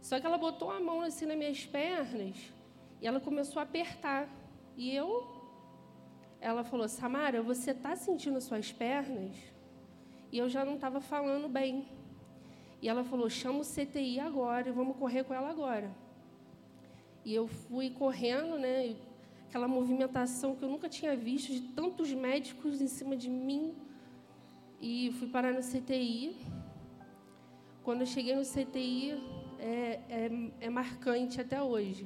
Só que ela botou a mão assim nas minhas pernas e ela começou a apertar. E eu, ela falou: Samara, você está sentindo suas pernas? E eu já não estava falando bem. E ela falou: chama o CTI agora e vamos correr com ela agora. E eu fui correndo, né? Aquela movimentação que eu nunca tinha visto de tantos médicos em cima de mim. E fui parar no CTI. Quando eu cheguei no CTI, é, é, é marcante até hoje,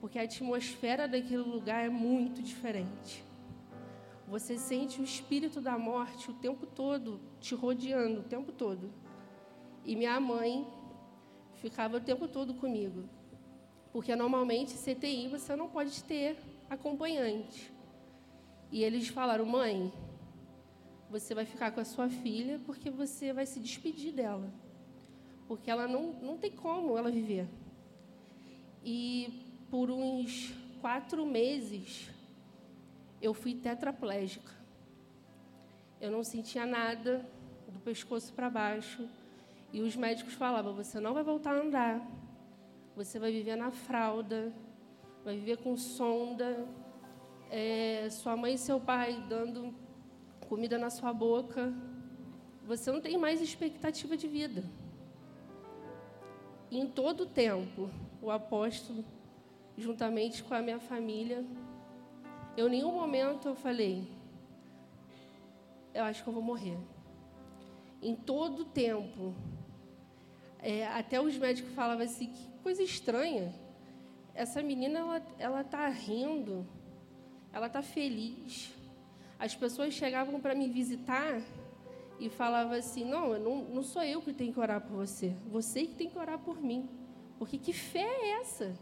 porque a atmosfera daquele lugar é muito diferente. Você sente o espírito da morte o tempo todo te rodeando, o tempo todo. E minha mãe ficava o tempo todo comigo. Porque normalmente CTI você não pode ter acompanhante. E eles falaram: mãe, você vai ficar com a sua filha porque você vai se despedir dela. Porque ela não, não tem como ela viver. E por uns quatro meses, eu fui tetraplégica. Eu não sentia nada do pescoço para baixo. E os médicos falavam: você não vai voltar a andar. Você vai viver na fralda vai viver com sonda, é, sua mãe e seu pai dando comida na sua boca. Você não tem mais expectativa de vida. E em todo o tempo, o apóstolo, juntamente com a minha família, eu em nenhum momento eu falei, eu acho que eu vou morrer. Em todo o tempo, é, até os médicos falavam assim, que coisa estranha essa menina ela ela tá rindo, ela tá feliz. As pessoas chegavam para me visitar e falavam assim: não, não, não sou eu que tenho que orar por você, você que tem que orar por mim, Porque que fé é essa?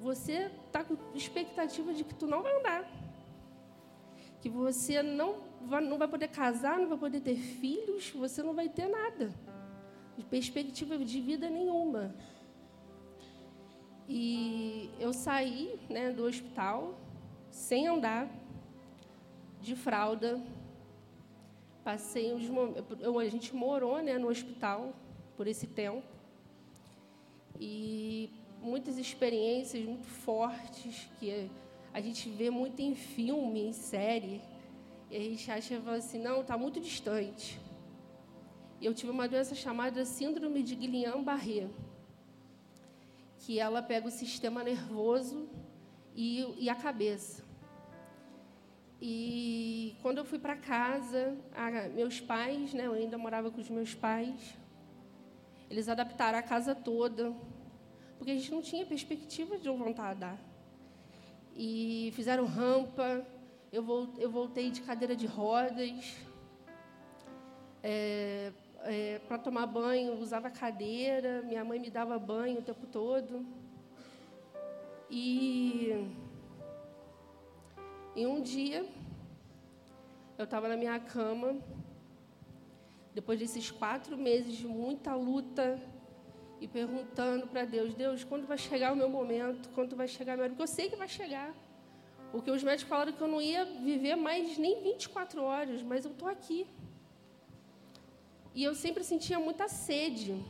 Você está com expectativa de que tu não vai andar. Que você não vai, não vai poder casar, não vai poder ter filhos, você não vai ter nada. Perspectiva de vida nenhuma. E eu saí né, do hospital sem andar, de fralda. Passei uns momentos. A gente morou né, no hospital por esse tempo. E muitas experiências muito fortes que a gente vê muito em filme, em série. E a gente acha assim, não, está muito distante. Eu tive uma doença chamada Síndrome de Guillain-Barré que ela pega o sistema nervoso e, e a cabeça. E quando eu fui para casa, a, meus pais, né, eu ainda morava com os meus pais, eles adaptaram a casa toda, porque a gente não tinha perspectiva de voltar a dar. E fizeram rampa, eu, voltei de cadeira de rodas. É, é, para tomar banho, usava cadeira, minha mãe me dava banho o tempo todo. E, e um dia, eu estava na minha cama, depois desses quatro meses de muita luta, e perguntando para Deus: Deus, quando vai chegar o meu momento? Quando vai chegar a minha hora? Porque eu sei que vai chegar. Porque os médicos falaram que eu não ia viver mais nem 24 horas, mas eu estou aqui. E eu sempre sentia muita sede,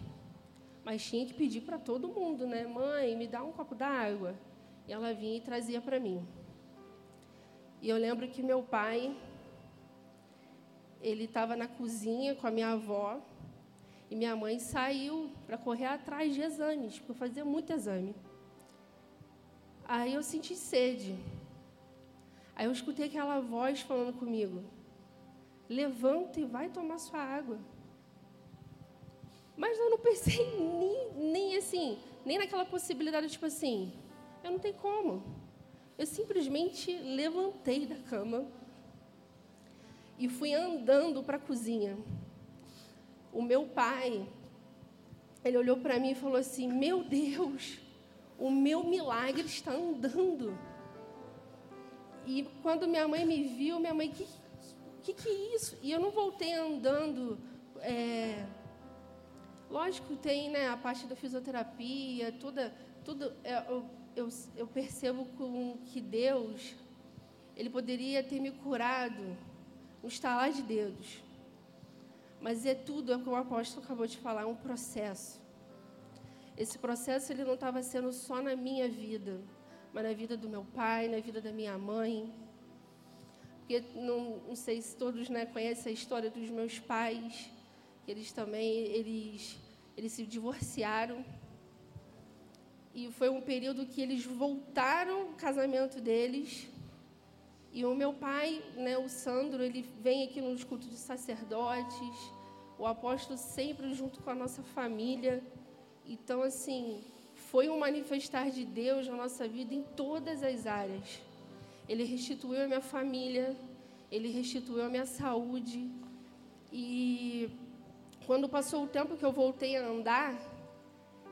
mas tinha que pedir para todo mundo, né? Mãe, me dá um copo d'água. E ela vinha e trazia para mim. E eu lembro que meu pai, ele estava na cozinha com a minha avó, e minha mãe saiu para correr atrás de exames, porque eu fazia muito exame. Aí eu senti sede. Aí eu escutei aquela voz falando comigo: levanta e vai tomar sua água. Mas eu não pensei nem, nem assim, nem naquela possibilidade, tipo assim, eu não tenho como. Eu simplesmente levantei da cama e fui andando para a cozinha. O meu pai, ele olhou para mim e falou assim: Meu Deus, o meu milagre está andando. E quando minha mãe me viu, minha mãe, que que, que é isso? E eu não voltei andando. É, Lógico, tem né, a parte da fisioterapia, tudo, tudo é, eu, eu, eu percebo com que Deus, Ele poderia ter me curado um estalar de dedos. Mas é tudo, é o que o apóstolo acabou de falar, é um processo. Esse processo ele não estava sendo só na minha vida, mas na vida do meu pai, na vida da minha mãe. Porque não, não sei se todos né, conhecem a história dos meus pais. Eles também eles eles se divorciaram. E foi um período que eles voltaram o casamento deles. E o meu pai, né, o Sandro, ele vem aqui nos cultos de sacerdotes. O apóstolo sempre junto com a nossa família. Então, assim, foi um manifestar de Deus na nossa vida em todas as áreas. Ele restituiu a minha família, ele restituiu a minha saúde. E quando passou o tempo que eu voltei a andar,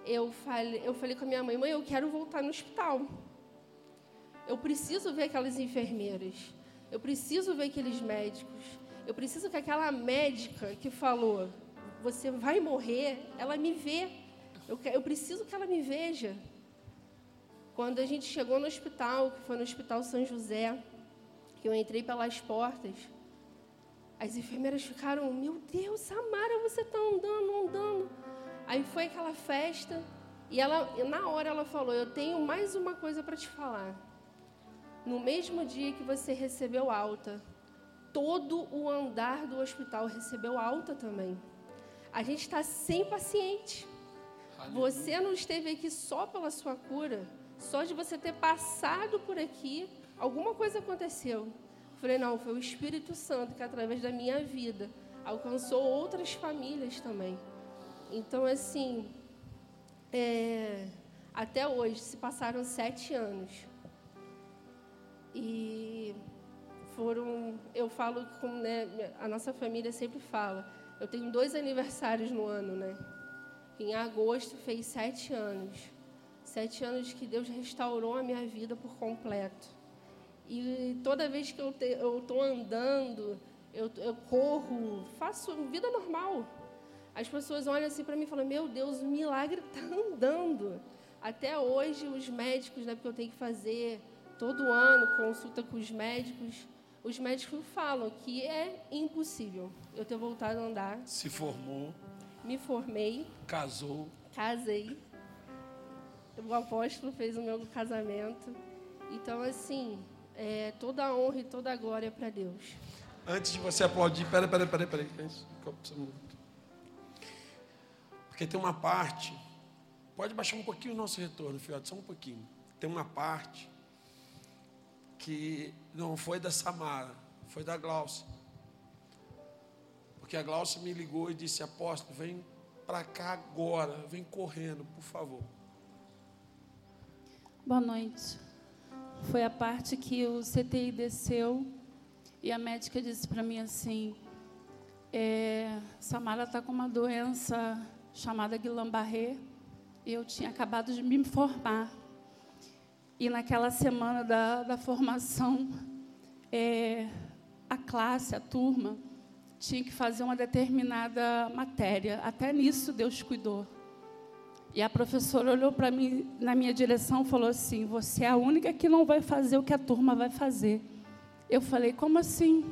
eu falei, eu falei com a minha mãe: mãe, eu quero voltar no hospital. Eu preciso ver aquelas enfermeiras. Eu preciso ver aqueles médicos. Eu preciso que aquela médica que falou, você vai morrer, ela me vê. Eu, eu preciso que ela me veja. Quando a gente chegou no hospital, que foi no Hospital São José, que eu entrei pelas portas, as enfermeiras ficaram, meu Deus, Samara, você está andando, andando. Aí foi aquela festa e ela, na hora ela falou, eu tenho mais uma coisa para te falar. No mesmo dia que você recebeu alta, todo o andar do hospital recebeu alta também. A gente está sem paciente. Você não esteve aqui só pela sua cura, só de você ter passado por aqui, alguma coisa aconteceu. Falei, não, foi o Espírito Santo que, através da minha vida, alcançou outras famílias também. Então, assim, é, até hoje, se passaram sete anos. E foram, eu falo com, né, a nossa família sempre fala, eu tenho dois aniversários no ano, né? Em agosto fez sete anos. Sete anos que Deus restaurou a minha vida por completo. E toda vez que eu estou andando, eu, eu corro, faço vida normal. As pessoas olham assim para mim e falam: Meu Deus, o milagre está andando. Até hoje, os médicos, né, porque eu tenho que fazer todo ano consulta com os médicos, os médicos falam que é impossível eu ter voltado a andar. Se formou. Me formei. Casou. Casei. O apóstolo fez o meu casamento. Então, assim, é, toda a honra e toda a glória para Deus. Antes de você aplaudir, peraí, peraí, peraí, peraí. Porque tem uma parte. Pode baixar um pouquinho o nosso retorno, Fiote, só um pouquinho. Tem uma parte que não foi da Samara, foi da Glaucia. Porque a Glaucia me ligou e disse: Apóstolo, vem para cá agora, vem correndo, por favor. Boa noite. Foi a parte que o CTI desceu e a médica disse para mim assim: é, Samara está com uma doença chamada Guillain-Barré. Eu tinha acabado de me formar. E naquela semana da, da formação, é, a classe, a turma, tinha que fazer uma determinada matéria. Até nisso Deus cuidou. E a professora olhou para mim na minha direção e falou assim: Você é a única que não vai fazer o que a turma vai fazer. Eu falei: Como assim?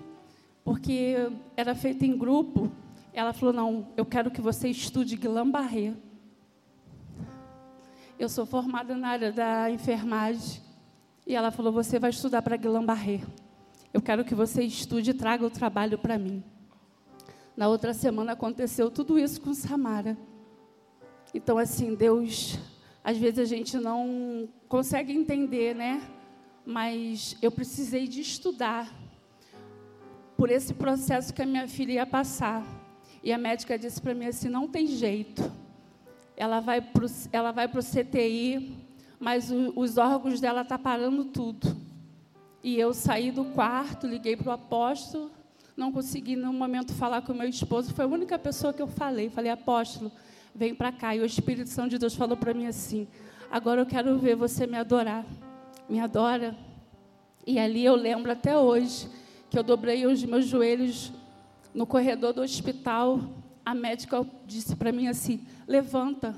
Porque era feito em grupo. Ela falou: Não, eu quero que você estude Guillain-Barré. Eu sou formada na área da enfermagem. E ela falou: Você vai estudar para Guillain-Barré. Eu quero que você estude e traga o trabalho para mim. Na outra semana aconteceu tudo isso com Samara. Então, assim, Deus, às vezes a gente não consegue entender, né? Mas eu precisei de estudar por esse processo que a minha filha ia passar. E a médica disse para mim assim: não tem jeito ela vai para o CTI, mas o, os órgãos dela tá parando tudo. E eu saí do quarto, liguei para o apóstolo, não consegui no momento falar com o meu esposo, foi a única pessoa que eu falei. Falei, apóstolo, vem para cá. E o Espírito Santo de Deus falou para mim assim: agora eu quero ver você me adorar. Me adora. E ali eu lembro até hoje que eu dobrei os meus joelhos no corredor do hospital. A médica disse para mim assim: levanta,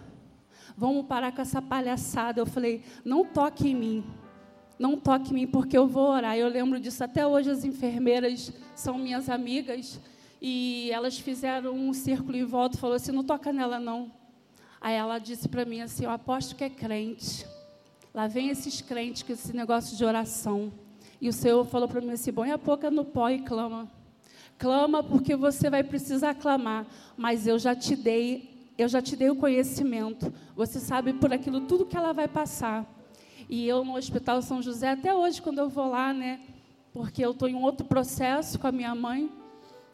vamos parar com essa palhaçada. Eu falei, não toque em mim, não toque em mim, porque eu vou orar. Eu lembro disso até hoje, as enfermeiras são minhas amigas, e elas fizeram um círculo em volta, falou assim, não toca nela não. Aí ela disse para mim assim, eu aposto que é crente. Lá vem esses crentes com esse negócio de oração. E o Senhor falou para mim assim, põe a boca no pó e clama. Clama porque você vai precisar clamar, mas eu já te dei eu já te dei o conhecimento. Você sabe por aquilo tudo que ela vai passar. E eu no Hospital São José, até hoje, quando eu vou lá, né? Porque eu estou em um outro processo com a minha mãe.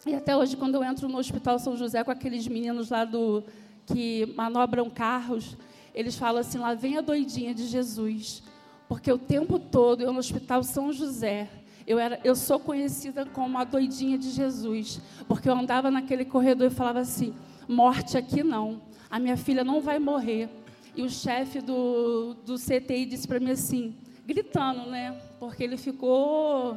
E até hoje, quando eu entro no Hospital São José com aqueles meninos lá do que manobram carros, eles falam assim: lá vem a doidinha de Jesus. Porque o tempo todo eu no Hospital São José, eu, era, eu sou conhecida como a doidinha de Jesus. Porque eu andava naquele corredor e falava assim: morte aqui não. A minha filha não vai morrer. E o chefe do, do CTI disse para mim assim, gritando, né? Porque ele ficou.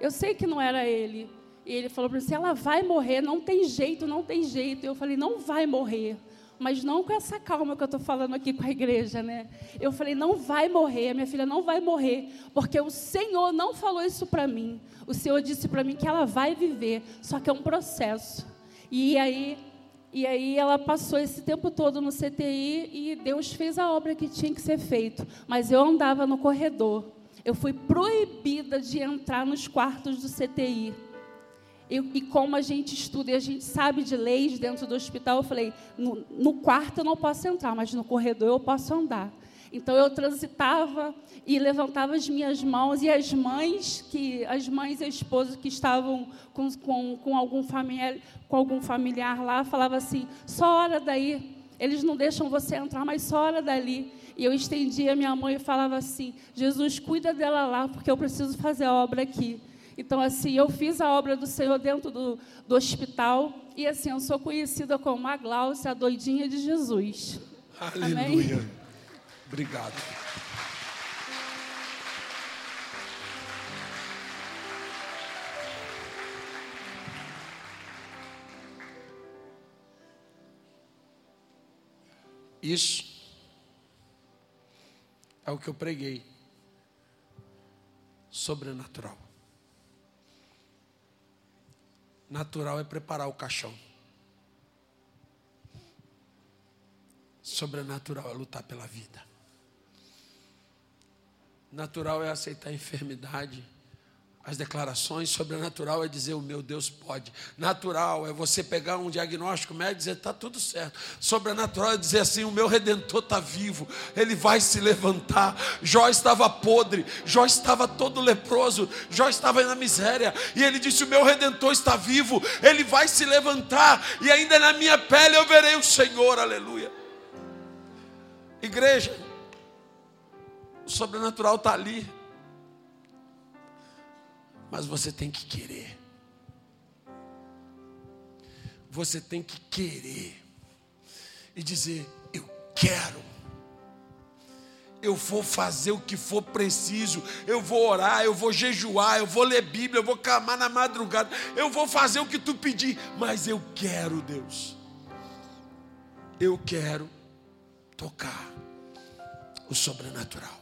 Eu sei que não era ele. E ele falou para mim assim: ela vai morrer, não tem jeito, não tem jeito. Eu falei: não vai morrer. Mas não com essa calma que eu estou falando aqui com a igreja, né? Eu falei: não vai morrer, minha filha não vai morrer, porque o Senhor não falou isso para mim. O Senhor disse para mim que ela vai viver, só que é um processo. E aí e aí ela passou esse tempo todo no CTI e Deus fez a obra que tinha que ser feito. Mas eu andava no corredor. Eu fui proibida de entrar nos quartos do CTI. E, e como a gente estuda e a gente sabe de leis dentro do hospital, eu falei: no, no quarto eu não posso entrar, mas no corredor eu posso andar. Então eu transitava e levantava as minhas mãos e as mães que as mães e esposos que estavam com, com, com algum familiar com algum familiar lá falavam assim só hora daí eles não deixam você entrar mas só hora dali e eu estendia a minha mãe e falava assim Jesus cuida dela lá porque eu preciso fazer a obra aqui então assim eu fiz a obra do Senhor dentro do, do hospital e assim eu sou conhecida como a Glaucia a doidinha de Jesus Aleluia. Amém? Obrigado. Isso é o que eu preguei. Sobrenatural. Natural é preparar o caixão. Sobrenatural é lutar pela vida. Natural é aceitar a enfermidade as declarações sobrenatural é dizer o meu Deus pode. Natural é você pegar um diagnóstico médico e dizer está tudo certo. Sobrenatural é dizer assim o meu redentor está vivo, ele vai se levantar. Jó estava podre, Jó estava todo leproso, Jó estava na miséria e ele disse o meu redentor está vivo, ele vai se levantar e ainda na minha pele eu verei o Senhor. Aleluia. Igreja, o sobrenatural está ali mas você tem que querer. Você tem que querer e dizer: Eu quero. Eu vou fazer o que for preciso. Eu vou orar, eu vou jejuar, eu vou ler Bíblia, eu vou clamar na madrugada. Eu vou fazer o que tu pedir, mas eu quero, Deus. Eu quero tocar o sobrenatural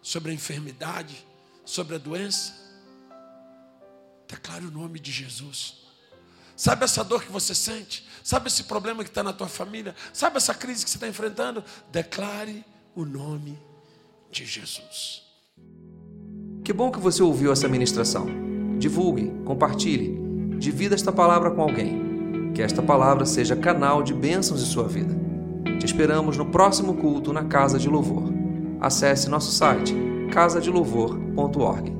sobre a enfermidade, sobre a doença Declare o nome de Jesus. Sabe essa dor que você sente? Sabe esse problema que está na tua família? Sabe essa crise que você está enfrentando? Declare o nome de Jesus. Que bom que você ouviu essa ministração. Divulgue, compartilhe, divida esta palavra com alguém. Que esta palavra seja canal de bênçãos em sua vida. Te esperamos no próximo culto na Casa de Louvor. Acesse nosso site casadelouvor.org.